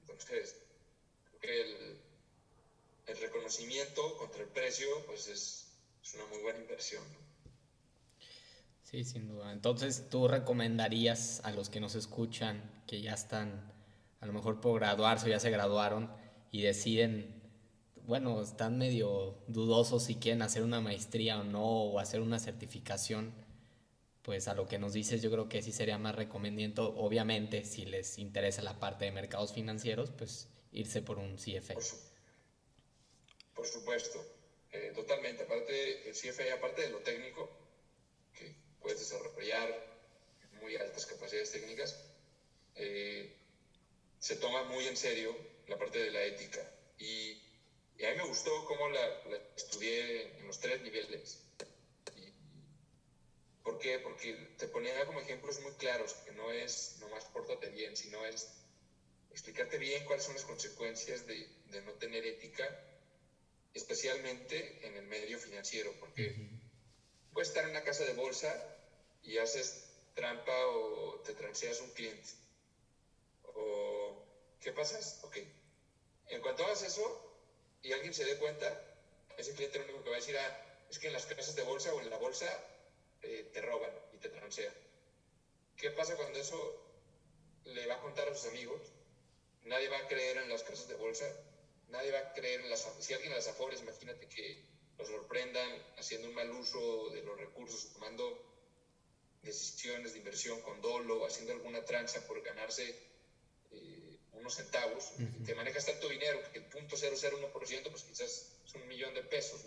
Speaker 3: Entonces, que el, el reconocimiento contra el precio, pues es, es una muy buena inversión.
Speaker 1: Sí, sin duda. Entonces, ¿tú recomendarías a los que nos escuchan, que ya están a lo mejor por graduarse o ya se graduaron y deciden, bueno, están medio dudosos si quieren hacer una maestría o no, o hacer una certificación? Pues a lo que nos dices, yo creo que sí sería más recomendable, obviamente, si les interesa la parte de mercados financieros, pues irse por un CFA.
Speaker 3: Por, supuesto, eh, totalmente. Aparte, el CFA, aparte de lo técnico, puedes desarrollar muy altas capacidades técnicas, eh, se toma muy en serio la parte de la ética. Y, a mí me gustó cómo la, estudié en los tres niveles. ¿Por qué? Porque te ponía como ejemplos muy claros, que no es nomás pórtate bien, sino es explicarte bien cuáles son las consecuencias de, de no tener ética, especialmente en el medio financiero, porque puedes estar en una casa de bolsa y haces trampa o te transeas un cliente. O, ¿qué pasas? Ok. En cuanto hagas eso y alguien se dé cuenta, ese cliente lo único que va a decir, ah, es que en las casas de bolsa o en la bolsa eh, te roban y te transean. ¿Qué pasa cuando eso le va a contar a sus amigos? Nadie va a creer en las casas de bolsa, nadie va a creer en las... Si alguien a las afores, imagínate que los sorprendan haciendo un mal uso de los recursos, tomando decisiones de inversión con dolo, haciendo alguna tranza por ganarse eh, unos centavos, te manejas tanto dinero que el punto 001%, pues quizás es un millón de pesos.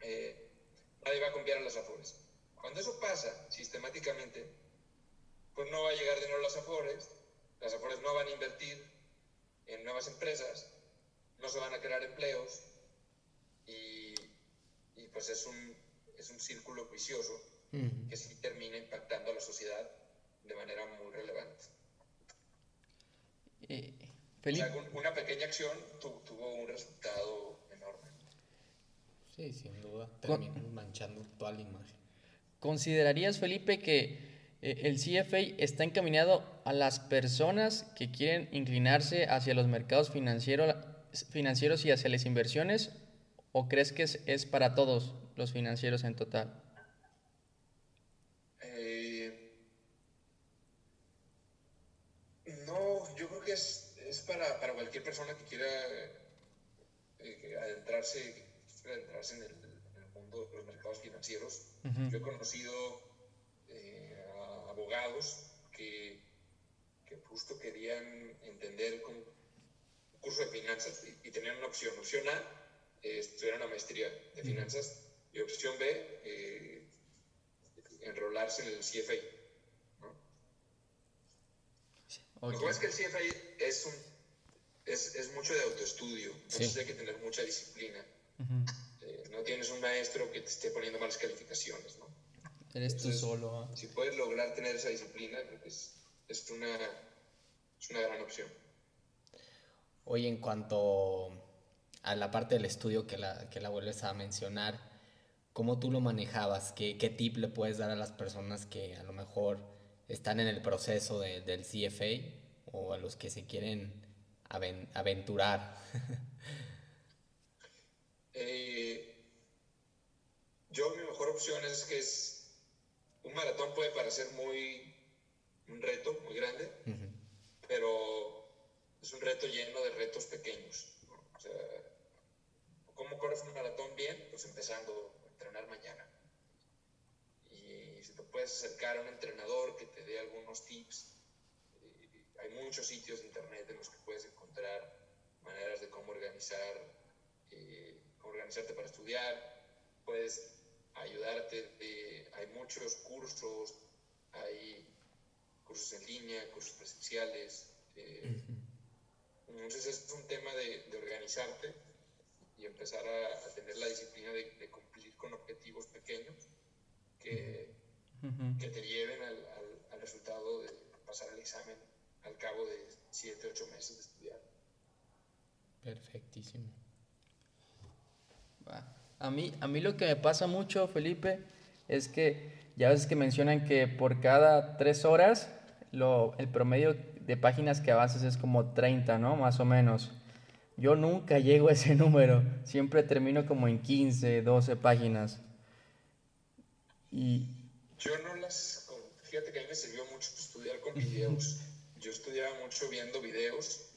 Speaker 3: Eh, nadie va a confiar a las afores. Cuando eso pasa sistemáticamente, pues no va a llegar dinero a las afores, las afores no van a invertir en nuevas empresas, no se van a crear empleos y, y pues es un, es un círculo vicioso que sí termina impactando a la sociedad de manera muy relevante. Eh, una pequeña acción tuvo un resultado enorme.
Speaker 1: Sí, sin duda, termina manchando toda la imagen.
Speaker 2: ¿Considerarías, Felipe, que eh, el CFA está encaminado a las personas que quieren inclinarse hacia los mercados financieros, financieros y hacia las inversiones? ¿O crees que es, es para todos los financieros en total?
Speaker 3: para, para cualquier persona que quiera eh, adentrarse, adentrarse en, el, mundo de los mercados financieros. Yo he conocido eh, a abogados que, que, justo querían entender con un curso de finanzas y, tenían una opción. Opción A, eh, estudiar una maestría de finanzas y opción B, eh, enrolarse en el CFA. Lo que pasa es que el CFA es un es, es mucho de autoestudio, entonces hay que tener mucha disciplina. No tienes un maestro que te esté poniendo malas calificaciones, ¿no?
Speaker 2: Eres tú solo. ¿ah?
Speaker 3: Si puedes lograr tener esa disciplina, es, es, una, es una gran opción.
Speaker 1: Oye, en cuanto a la parte del estudio que la, que la vuelves a mencionar, ¿cómo tú lo manejabas? ¿Qué, ¿Qué tip le puedes dar a las personas que a lo mejor están en el proceso de, del CFA o a los que se quieren aventurar?
Speaker 3: Eh, yo mi mejor opción es que es un maratón puede parecer muy un reto muy grande, pero es un reto lleno de retos pequeños. O sea, ¿cómo corres un maratón bien? Pues empezando a entrenar mañana. Y si te puedes acercar a un entrenador que te dé algunos tips hay muchos sitios de internet en los que puedes encontrar maneras de cómo organizar, eh, organizarte para estudiar, puedes ayudarte, hay muchos cursos, hay cursos en línea, cursos presenciales. Eh, entonces es un tema de, organizarte y empezar a, tener la disciplina de, cumplir con objetivos pequeños que, que te lleven al, al resultado de pasar el examen al cabo de 7, 8 meses de estudiar.
Speaker 1: Perfectísimo.
Speaker 2: A mí, a mí lo que me pasa mucho, Felipe, es que ya ves que mencionan que por cada 3 horas lo, el promedio de páginas que avances es como 30, ¿no? Más o menos. Yo nunca llego a ese número. Siempre termino como en 15, 12 páginas. Y...
Speaker 3: Yo no las... Fíjate que a mí me sirvió mucho estudiar con videos. Yo estudiaba mucho viendo videos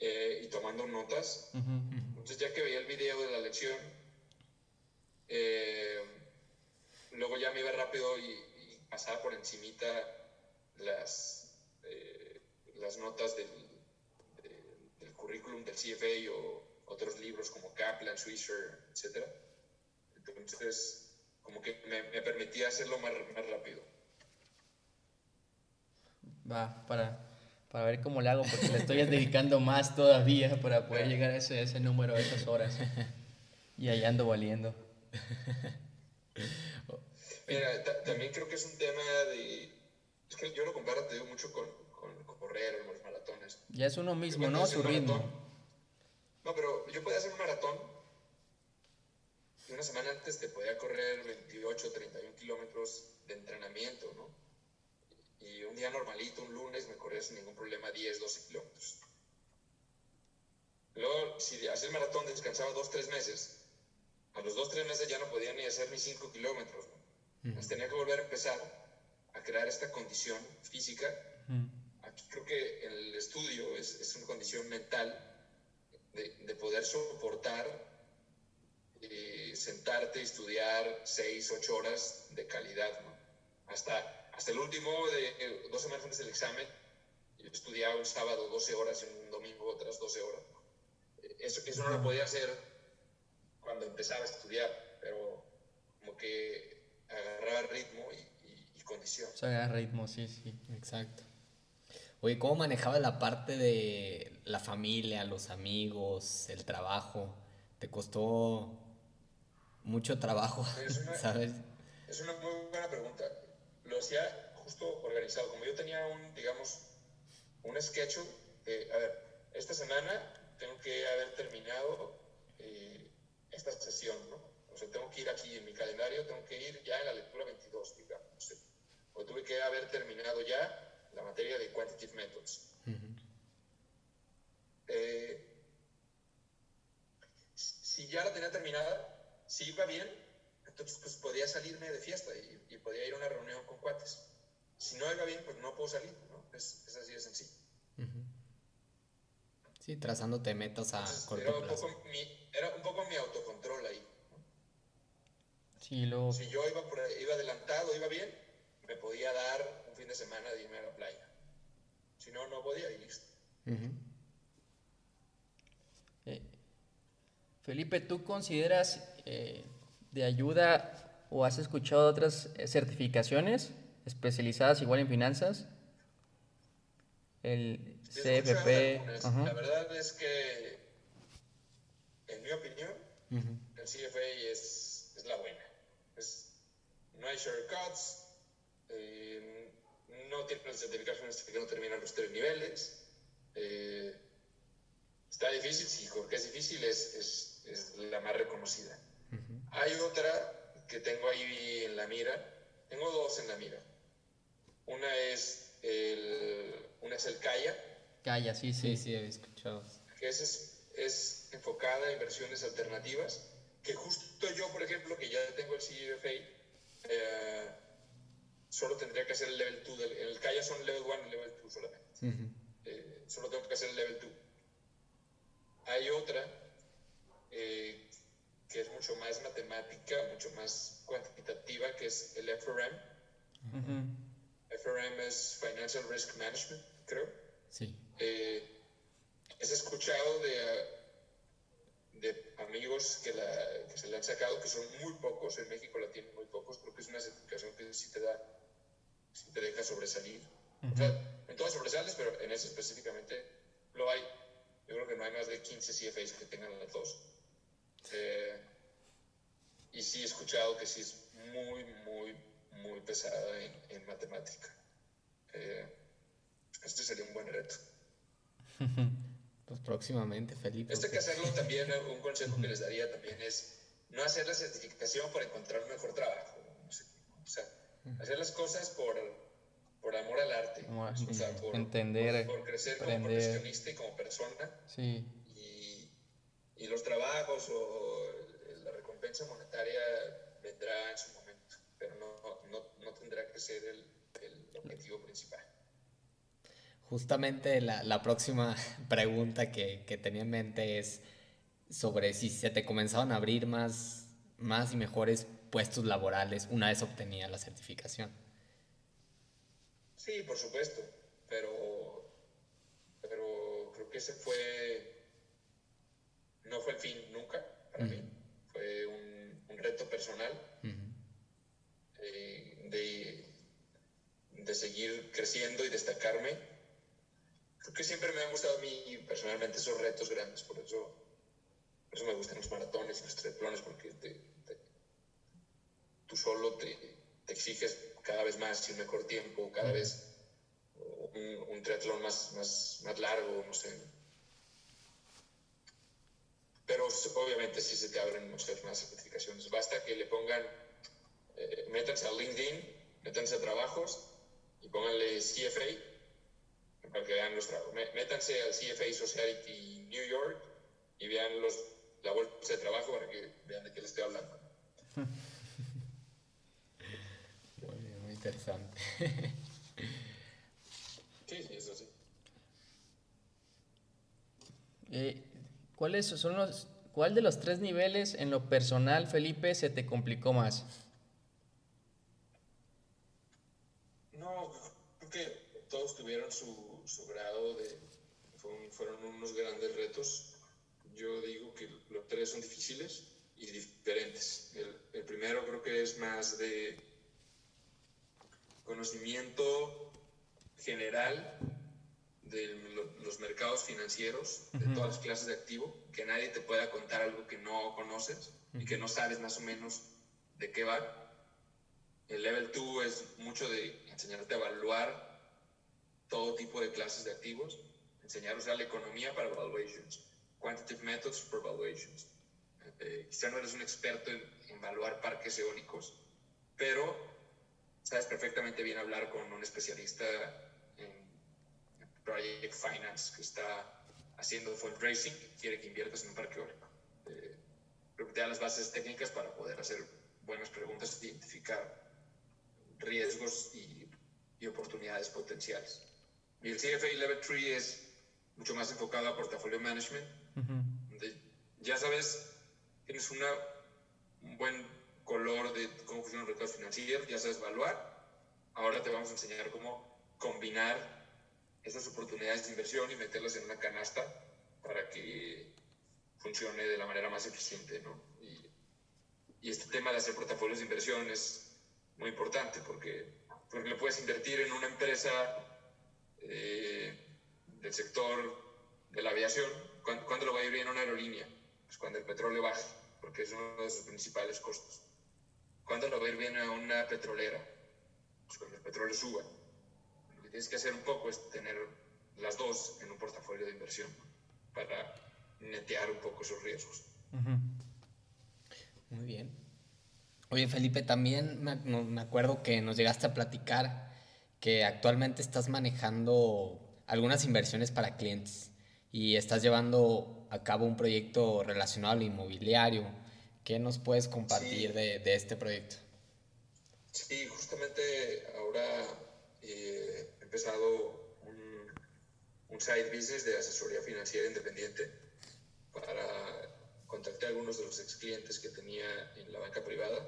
Speaker 3: eh, y tomando notas. Entonces ya que veía el video de la lección, eh, luego ya me iba rápido y, pasaba por encimita las, eh, las notas del, del, currículum del CFA o otros libros como Kaplan, Swisher, etc. Entonces, como que me, me permitía hacerlo más, más rápido.
Speaker 2: Va, para, para ver cómo le hago, porque le estoy dedicando más todavía para poder llegar a ese, ese número, a esas horas. Y ahí ando valiendo.
Speaker 3: Mira, también creo que es un tema de... Es que yo lo comparo, te digo, mucho con, con, correr o los maratones.
Speaker 2: Ya es uno mismo, ¿no? Su ritmo.
Speaker 3: no, pero yo podía hacer un maratón y una semana antes te podía correr 28, 31 kilómetros de entrenamiento, ¿no? Y un día normalito, un lunes, me corría sin ningún problema 10, 12 kilómetros. Luego, si hacía el maratón, descansaba 2, 3 meses. A los 2, 3 meses ya no podía ni hacer ni 5 kilómetros. ¿no? tenía que volver a empezar a crear esta condición física. Aquí creo que el estudio es, es una condición mental de, de poder soportar eh, sentarte y estudiar 6, 8 horas de calidad. ¿no? Hasta, hasta el último, de, eh, dos semanas antes del examen, yo estudiaba un sábado 12 horas y un domingo otras 12 horas. Eso, eso no lo podía hacer cuando empezaba a estudiar, pero como que agarrar ritmo y, condición.
Speaker 2: O agarrar ritmo, sí, sí.
Speaker 1: Exacto. Oye, ¿cómo manejabas la parte de la familia, los amigos, el trabajo? ¿Te costó mucho trabajo, es una, sabes?
Speaker 3: Es una muy buena pregunta. Lo hacía justo organizado. Como yo tenía un, digamos, un sketch de, a ver, esta semana tengo que haber terminado eh, esta sesión, ¿no? O sea, tengo que ir aquí en mi calendario, tengo que ir ya en la lectura 22, digamos. O tuve que haber terminado ya la materia de Quantitative Methods. Eh, si ya la tenía terminada, si iba bien, entonces pues podía salirme de fiesta y, podía ir a una reunión con cuates. Si no iba bien, pues no puedo salir, ¿no? Es, así de sencillo.
Speaker 1: Sí, trazándote metas a corto
Speaker 3: era plazo. Un poco mi, era un poco mi autocontrol ahí. Si yo iba, por, iba adelantado, iba bien, me podía dar un fin de semana de irme a la playa. Si no, no podía y listo.
Speaker 2: Eh, Felipe, ¿tú consideras eh, de ayuda o has escuchado otras certificaciones especializadas igual en finanzas? El CFP.
Speaker 3: La verdad es que, opinión, el CFA es, es la buena no hay shortcuts, eh, no tiene certificaciones que no terminan los tres niveles. Eh, está difícil, sí, porque es difícil, es, es, es la más reconocida. Hay otra que tengo ahí en la mira, tengo dos en la mira. Una es el, una es el Kaya.
Speaker 2: Kaya, sí, sí, sí, he escuchado.
Speaker 3: Que es, es enfocada a inversiones alternativas, que justo yo, por ejemplo, que ya tengo el CFA, eh, solo tendría que hacer el level 2. en el Kaya son level 1 y level 2 solamente. Eh, solo tengo que hacer el level 2. Hay otra eh, que es mucho más matemática, mucho más cuantitativa, que es el FRM. FRM es Financial Risk Management, creo.
Speaker 1: Sí.
Speaker 3: es escuchado de de amigos que, la, que, se le han sacado, que son muy pocos, en México la tienen muy pocos, creo que es una certificación que sí te da, sí te deja sobresalir. o sea, en todas sobresales, pero en eso específicamente lo hay. Yo creo que no hay más de 15 CFAs que tengan las dos. Eh, y sí he escuchado que sí es muy, muy, muy pesada en, en matemática. Eh, este sería un buen reto.
Speaker 1: Pues próximamente, Felipe.
Speaker 3: Esto hay que hacerlo también, un consejo que les daría también es no hacer la certificación por encontrar un mejor trabajo. o sea, hacer las cosas por, por amor al arte.
Speaker 2: o sea, por, entender.
Speaker 3: Por, crecer como profesionista y como persona.
Speaker 2: Sí.
Speaker 3: Y, y los trabajos o la recompensa monetaria vendrá en su momento, pero no, no, no tendrá que ser el, el, objetivo principal.
Speaker 1: Justamente la, la próxima pregunta que, que, tenía en mente es sobre si se te comenzaban a abrir más, más y mejores puestos laborales una vez obtenía la certificación.
Speaker 3: Sí, por supuesto, pero, pero creo que ese fue, no fue el fin nunca para mí, fue un, un reto personal eh, de, de seguir creciendo y destacarme. Creo que siempre me han gustado a mí personalmente esos retos grandes, por eso, por eso me gustan los maratones los triatlones, porque tú solo te, te exiges cada vez más y un mejor tiempo, cada vez un, un triatlón más, más, más, largo, no sé. Pero obviamente sí se te abren muchas más certificaciones. Basta que le pongan, eh, métanse a LinkedIn, métanse a trabajos y pónganle CFA para que vean los trabajos. Métanse al CFA Society New York y vean los, la bolsa de trabajo para que vean de qué les estoy hablando.
Speaker 1: interesante.
Speaker 3: sí, sí, eso sí.
Speaker 2: Eh, ¿Cuáles son los, ¿Cuál de los tres niveles en lo personal, Felipe, se te complicó más?
Speaker 3: No, creo que todos tuvieron su, su grado de... Fueron, unos grandes retos. Yo digo que los tres son difíciles y diferentes. El, el primero creo que es más de conocimiento general de los mercados financieros, de todas las clases de activo, que nadie te pueda contar algo que no conoces y que no sabes más o menos de qué va. El level 2 es mucho de enseñarte a evaluar todo tipo de clases de activos, enseñar a usar la economía para valuations, quantitative methods for valuations. Eh, quizá no eres un experto en, en evaluar parques eólicos, pero sabes perfectamente bien hablar con un especialista en Project Finance que está haciendo fundraising, quiere que inviertas en un parque eólico. Eh, creo que te da las bases técnicas para poder hacer buenas preguntas, identificar riesgos y, y oportunidades potenciales. Y el CFA Level 3 es mucho más enfocado a portafolio management, donde ya sabes, tienes una, un buen color de cómo funcionan los mercados financieros, ya sabes evaluar. Ahora te vamos a enseñar cómo combinar esas oportunidades de inversión y meterlas en una canasta para que funcione de la manera más eficiente. y, este tema de hacer portafolios de inversión es muy importante porque, porque le puedes invertir en una empresa eh, del sector de la aviación. ¿Cuándo, ¿Cuándo, lo va a ir bien una aerolínea? Pues cuando el petróleo baje, porque es uno de sus principales costos. ¿Cuándo lo va a ir bien a una petrolera? Pues cuando el petróleo suba. Que tienes que hacer un poco es tener las dos en un portafolio de inversión para netear un poco esos riesgos.
Speaker 1: Muy bien. Oye, Felipe, también me, me acuerdo que nos llegaste a platicar que actualmente estás manejando algunas inversiones para clientes y estás llevando a cabo un proyecto relacionado al inmobiliario. ¿Qué nos puedes compartir sí. de, de, este proyecto?
Speaker 3: Sí, justamente ahora eh, empezado un, un, side business de asesoría financiera independiente para contactar a algunos de los ex clientes que tenía en la banca privada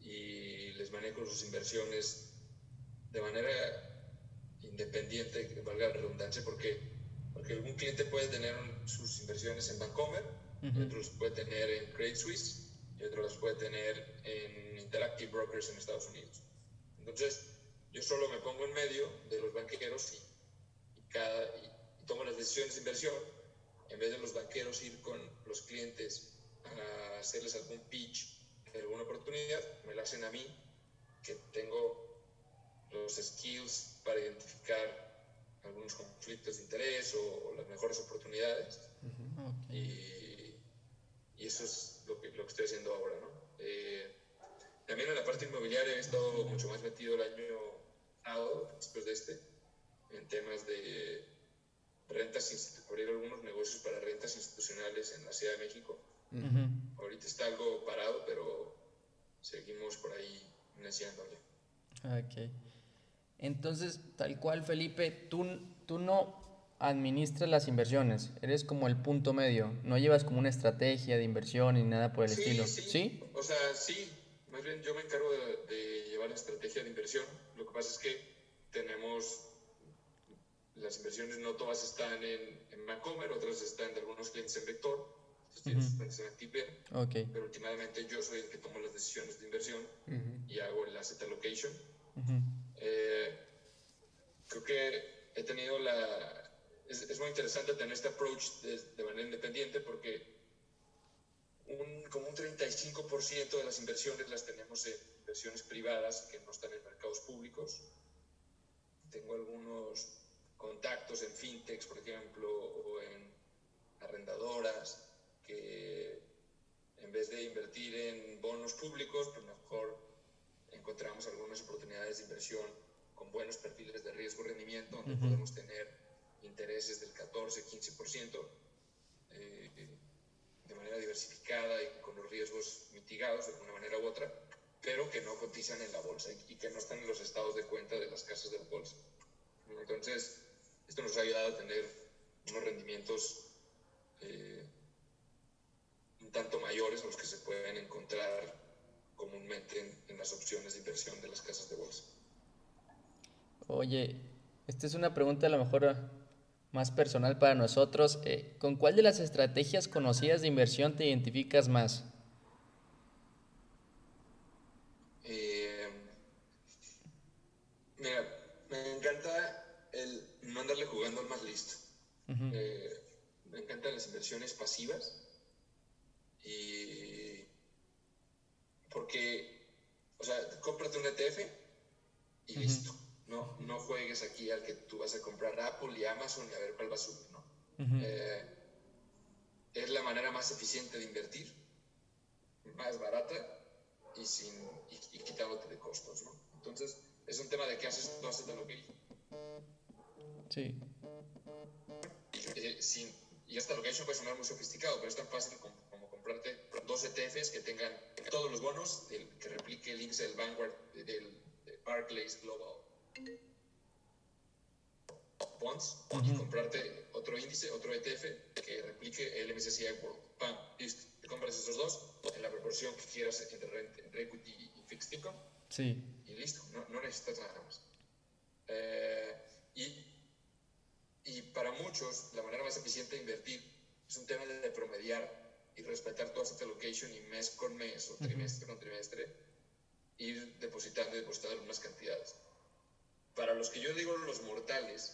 Speaker 3: y les manejo sus inversiones de manera independiente, que valga la redundancia, porque, porque algún cliente puede tener sus inversiones en Bancomer Uh -huh. Otros puede tener en Credit Suisse y otros los puede tener en Interactive Brokers en Estados Unidos. Entonces, yo solo me pongo en medio de los banqueros y, y, cada, y, y tomo las decisiones de inversión en vez de los banqueros ir con los clientes a hacerles algún pitch de alguna oportunidad, me la hacen a mí, que tengo los skills para identificar algunos conflictos de interés o, o las mejores oportunidades. Uh -huh. okay. y, y eso es lo que, lo que estoy haciendo ahora, ¿no? Eh, también en la parte inmobiliaria he estado mucho más metido el año pasado, después de este, en temas de rentas, abrir algunos negocios para renta ventas institucionales en la Ciudad de México. Ahorita está algo parado, pero seguimos por ahí iniciándole.
Speaker 2: Ok. Entonces, tal cual, Felipe, tú, tú no administras las inversiones, eres como el punto medio, no llevas como una estrategia de inversión ni nada por el estilo.
Speaker 3: Sí, sí. O sea, sí, bien yo me encargo de, llevar la estrategia de inversión. Lo que pasa es que tenemos las inversiones no todas están en, en Macomer, otras están de algunos clientes en Vector, entonces uh pero últimamente yo soy el que tomo las decisiones de inversión y hago el asset allocation. Eh, creo que he tenido la... Es, muy interesante tener este approach de, de manera independiente porque un, como un 35% de las inversiones las tenemos en inversiones privadas que no están en mercados públicos. Tengo algunos contactos en fintechs, por ejemplo, o en arrendadoras, que en vez de invertir en bonos públicos, pues mejor encontramos algunas oportunidades de inversión con buenos perfiles de riesgo-rendimiento, donde podemos tener intereses del 14-15% eh, de manera diversificada y con los riesgos mitigados de una manera u otra, pero que no cotizan en la bolsa y, que no están en los estados de cuenta de las casas de la bolsa. Entonces, esto nos ha ayudado a tener unos rendimientos eh, un tanto mayores a los que se pueden encontrar comúnmente en, las opciones de inversión de las casas de bolsa.
Speaker 2: Oye, esta es una pregunta a lo mejor más personal para nosotros. Eh, ¿Con cuál de las estrategias conocidas de inversión te identificas más?
Speaker 3: Eh, mira, me encanta el no andarle jugando al más listo. Eh, me encantan las inversiones pasivas y porque, o sea, cómprate un ETF y listo. No, no juegues aquí al que tú vas a comprar Apple y Amazon y a ver cuál va a subir, ¿no? Eh, es la manera más eficiente de invertir, más barata y, sin, y, quitándote de costos, ¿no? Entonces, es un tema de qué haces tú haces de lo que
Speaker 2: Sí.
Speaker 3: Eh, sin, y esta location puede sonar muy sofisticado, pero es tan fácil como, comprarte dos ETFs que tengan todos los bonos, que replique el índice del Vanguard, del Barclays Global Bonds, y comprarte otro índice, otro ETF que replique el MSCI World. ¡Pam! Listo. Te compras esos dos en la proporción que quieras entre, entre equity y fixed income.
Speaker 2: Sí.
Speaker 3: Y listo, no, no necesitas nada más. Eh, y y para muchos, la manera más eficiente de invertir es un tema de promediar y respetar tu asset allocation y mes con mes o trimestre con trimestre, ir depositando y depositando algunas cantidades. Para los que yo digo los mortales,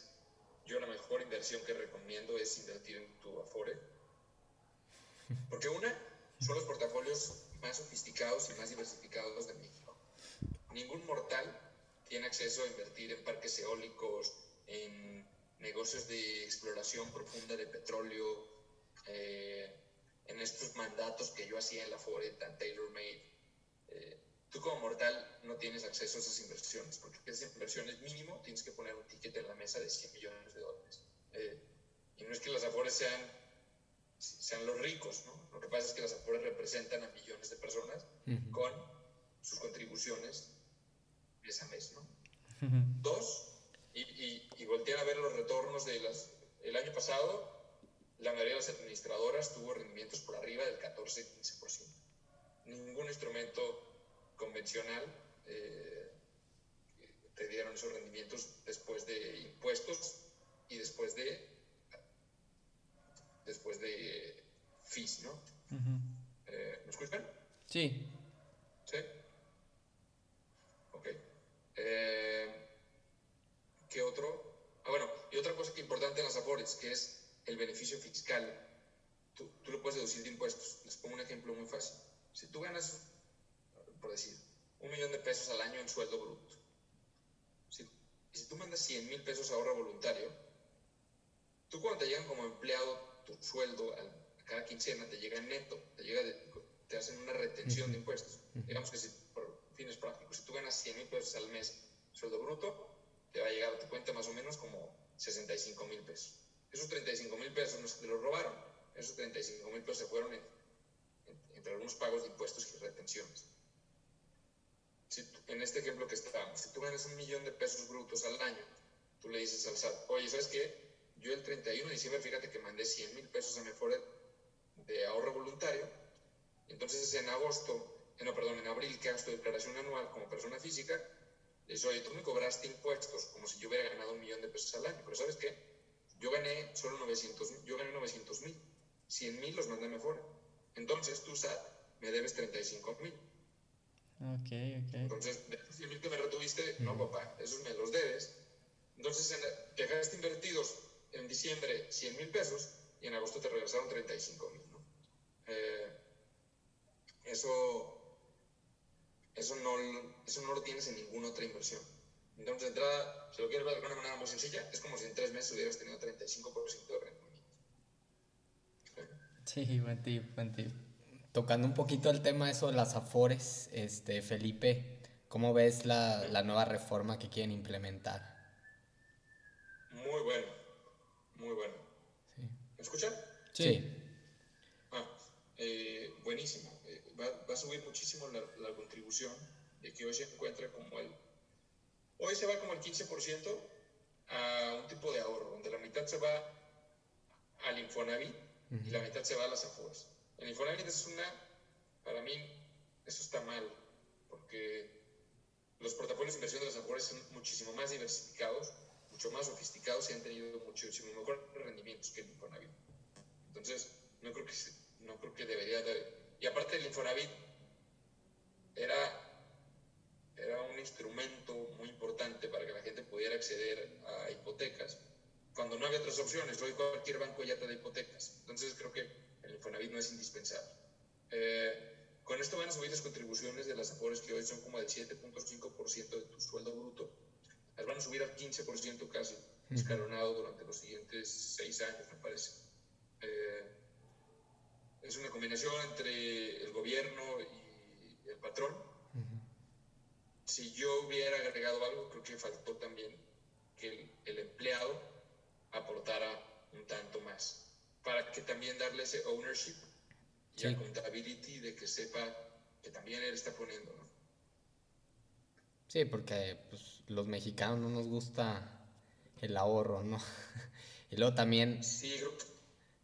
Speaker 3: yo la mejor inversión que recomiendo es invertir en tu Afore. Porque una, son los portafolios más sofisticados y más diversificados de México. Ningún mortal tiene acceso a invertir en parques eólicos, en negocios de exploración profunda de petróleo, eh, en estos mandatos que yo hacía en la FORE tan tailor-made. Tú como mortal no tienes acceso a esas inversiones, porque esas inversiones mínimo tienes que poner un ticket en la mesa de 100 millones de dólares. Eh, y no es que las afores sean, sean los ricos, ¿no? Lo que pasa es que las afores representan a millones de personas con sus contribuciones mes a mes, ¿no? Dos, y, y, y voltean a ver los retornos de las... El año pasado, la mayoría de las administradoras tuvo rendimientos por arriba del 14-15%. Ningún instrumento convencional eh, te dieron esos rendimientos después de impuestos y después de después de fees, ¿no? Eh, ¿Me escuchan?
Speaker 2: Sí.
Speaker 3: ¿Sí? Ok. Eh, ¿Qué otro? Ah, bueno, y otra cosa que es importante en las Afores, que es el beneficio fiscal. Tú, tú lo puedes deducir de impuestos. Les pongo un ejemplo muy fácil. Si tú ganas, por decir, un millón de pesos al año en sueldo bruto, si, si tú mandas 100 mil pesos a ahorro voluntario, tú cuando te llegan como empleado tu sueldo a cada quincena te llega en neto, te, llega te hacen una retención de impuestos. Digamos que si, por fines prácticos, si tú ganas 100 mil pesos al mes sueldo bruto, te va a llegar a tu cuenta más o menos como 65 mil pesos. Esos 35 mil pesos no se te los robaron, esos 35 mil pesos se fueron entre algunos pagos de impuestos y retenciones. En este ejemplo que estábamos, si tú ganas un millón de pesos brutos al año, tú le dices al SAT, oye, ¿sabes qué? Yo el 31 de diciembre, fíjate que mandé 100 mil pesos a Mejor de ahorro voluntario, entonces en agosto, eh, no, perdón, en abril que hagas tu declaración anual como persona física, le dices, oye, tú me cobraste impuestos como si yo hubiera ganado un millón de pesos al año, pero ¿sabes qué? Yo gané solo 900, yo gané 900 mil, 100 mil los mandé mejor. Entonces tú, SAT, me debes 35 mil.
Speaker 2: Ok, ok.
Speaker 3: Entonces, de esos 100 mil que me retuviste, no, papá, esos me los debes. Entonces, dejaste invertidos en diciembre 100 mil pesos y en agosto te regresaron 35 mil. ¿no? Eh, eso, eso, no, eso no lo tienes en ninguna otra inversión. Entonces, de entrada, si lo quieres ver de una manera muy sencilla, es como si en tres meses hubieras tenido 35% de rendimiento.
Speaker 2: Sí, buen tip, buen tip.
Speaker 1: Tocando un poquito el tema eso de las afores, este, Felipe, ¿cómo ves la, la nueva reforma que quieren implementar?
Speaker 3: Muy bueno, muy bueno. Sí. ¿Me escuchan?
Speaker 1: Sí.
Speaker 3: Ah, eh, buenísimo. Eh, va, va, a subir muchísimo la, la, contribución de que hoy se encuentra como el... Hoy se va como el 15% a un tipo de ahorro, donde la mitad se va al Infonavit y la mitad se va a las Afores. El Infonavit es una, para mí, eso está mal, porque los portafolios de inversión de las Afores son muchísimo más diversificados, mucho más sofisticados y han tenido muchísimo mejor rendimientos que el Infonavit. Entonces, no creo que, no creo que debería de... Y aparte el Infonavit era, era un instrumento muy importante para que la gente pudiera acceder a hipotecas cuando no había otras opciones. Hoy cualquier banco ya te da hipotecas. Entonces creo que el Infonavit no es indispensable. Eh, con esto van a subir las contribuciones de las Afores que hoy son como del 7.5% de tu sueldo bruto. Las van a subir al 15% casi, escalonado durante los siguientes seis años, me parece. Eh, es una combinación entre el gobierno y el patrón. Si yo hubiera agregado algo, creo que faltó también que el, el empleado aportara un tanto más, para que también darle ese ownership y accountability de que sepa que también él está poniendo, ¿no?
Speaker 1: Sí, porque pues, los mexicanos no nos gusta el ahorro, ¿no? y luego también
Speaker 3: sí,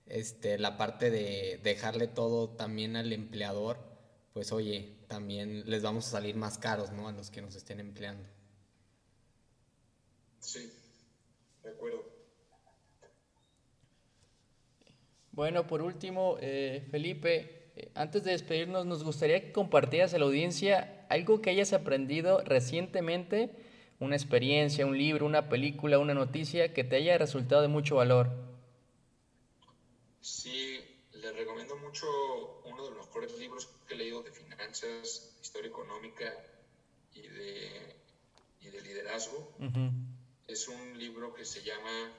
Speaker 1: este, la parte de dejarle todo también al empleador, pues oye, también les vamos a salir más caros, ¿no? A los que nos estén empleando.
Speaker 3: Sí, de acuerdo.
Speaker 2: Bueno, por último, eh, Felipe, eh, antes de despedirnos, nos gustaría que compartieras a la audiencia algo que hayas aprendido recientemente, una experiencia, un libro, una película, una noticia que te haya resultado de mucho valor.
Speaker 3: Sí, le recomiendo mucho uno de los mejores libros que he leído de finanzas, historia económica y de, y de liderazgo. Es un libro que se llama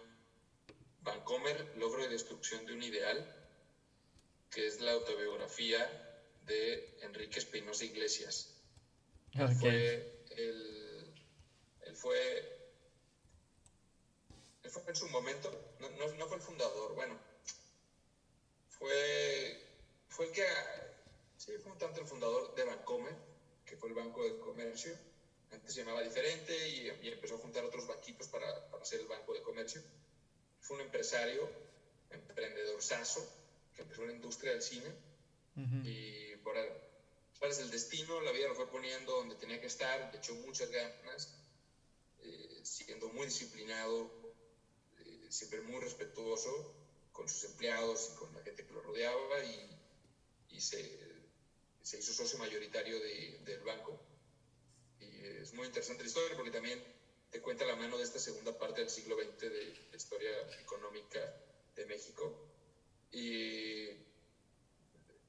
Speaker 3: Vancomer, Logro y Destrucción de un Ideal, que es la autobiografía de Enrique Espinosa Iglesias. Fue el, él fue, él fue en su momento, no, no, fue el fundador, bueno, fue, fue el que, sí, fue un tanto el fundador de Vancomer, que fue el Banco de Comercio. Antes se llamaba diferente y, y empezó a juntar otros banquitos para, para ser el Banco de Comercio fue un empresario, emprendedor saso, que empezó una industria del cine. Y por el destino, la vida lo fue poniendo donde tenía que estar, le echó muchas ganas, eh, siendo muy disciplinado, eh, siempre muy respetuoso con sus empleados y con la gente que lo rodeaba y, y se, se, hizo socio mayoritario de, del banco. Y es muy interesante la historia porque también te cuenta la mano de esta segunda parte del siglo XX de la historia económica de México. Y,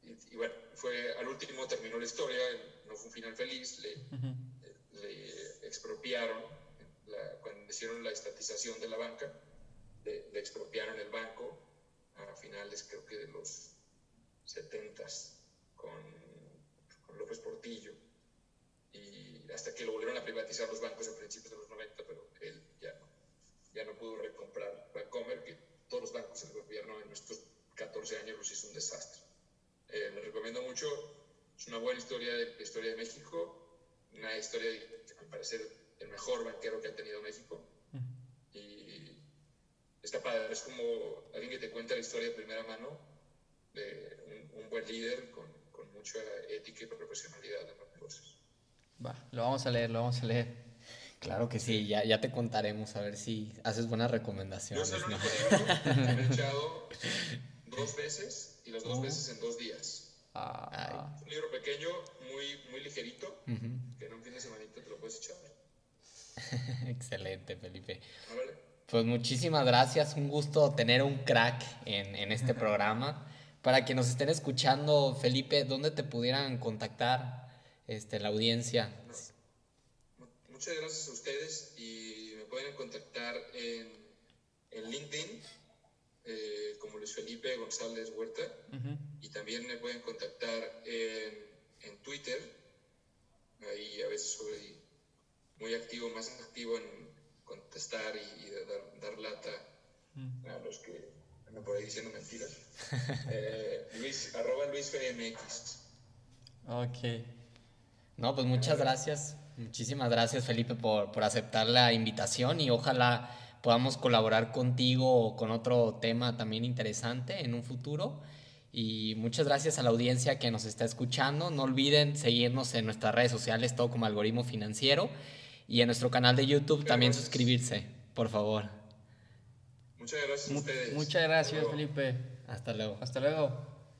Speaker 3: y, bueno, fue, al último terminó la historia, no fue un final feliz, le, le expropiaron, cuando hicieron la estatización de la banca, le, expropiaron el banco a finales creo que de los 70 con, con López Portillo hasta que lo volvieron a privatizar los bancos a principios de los 90, pero él ya no, ya no pudo recomprar Bancomer, que todos los bancos del gobierno en estos 14 11 años los hizo un desastre. Eh, les recomiendo mucho, es una buena historia de, historia de México, una historia de, que me parece el mejor banquero que ha tenido México. Y está padre, es como alguien que te cuenta la historia de primera mano de un, un buen líder con, con, mucha ética y profesionalidad en los negocios.
Speaker 2: Va, lo vamos a leer, lo vamos a leer.
Speaker 1: Claro que sí, ya, ya te contaremos a ver si haces buenas recomendaciones.
Speaker 3: Yo soy el único que he echado dos veces y las dos uh. veces en dos días. Ah. Un libro pequeño, muy, muy ligerito, que en un fin de semana te lo puedes echar.
Speaker 1: Excelente, Felipe. Pues muchísimas gracias, un gusto tener un crack en, en este programa. Para que nos estén escuchando, Felipe, ¿dónde te pudieran contactar este, la audiencia?
Speaker 3: muchas gracias a ustedes y me pueden contactar en, en LinkedIn eh, como Luis Felipe González Huerta y también me pueden contactar en, en, Twitter. Ahí a veces soy muy activo, más activo en contestar y, dar, dar, lata a los que andan por ahí diciendo mentiras. eh, Luis, arroba Luis
Speaker 2: Ok.
Speaker 1: No, pues muchas gracias. Muchísimas gracias Felipe por, por, aceptar la invitación y ojalá podamos colaborar contigo o con otro tema también interesante en un futuro. Y muchas gracias a la audiencia que nos está escuchando. No olviden seguirnos en nuestras redes sociales, todo como algoritmo financiero. Y en nuestro canal de YouTube también suscribirse, por favor.
Speaker 3: Muchas gracias a ustedes.
Speaker 2: Muchas gracias, Felipe.
Speaker 1: Hasta luego.
Speaker 2: Hasta luego.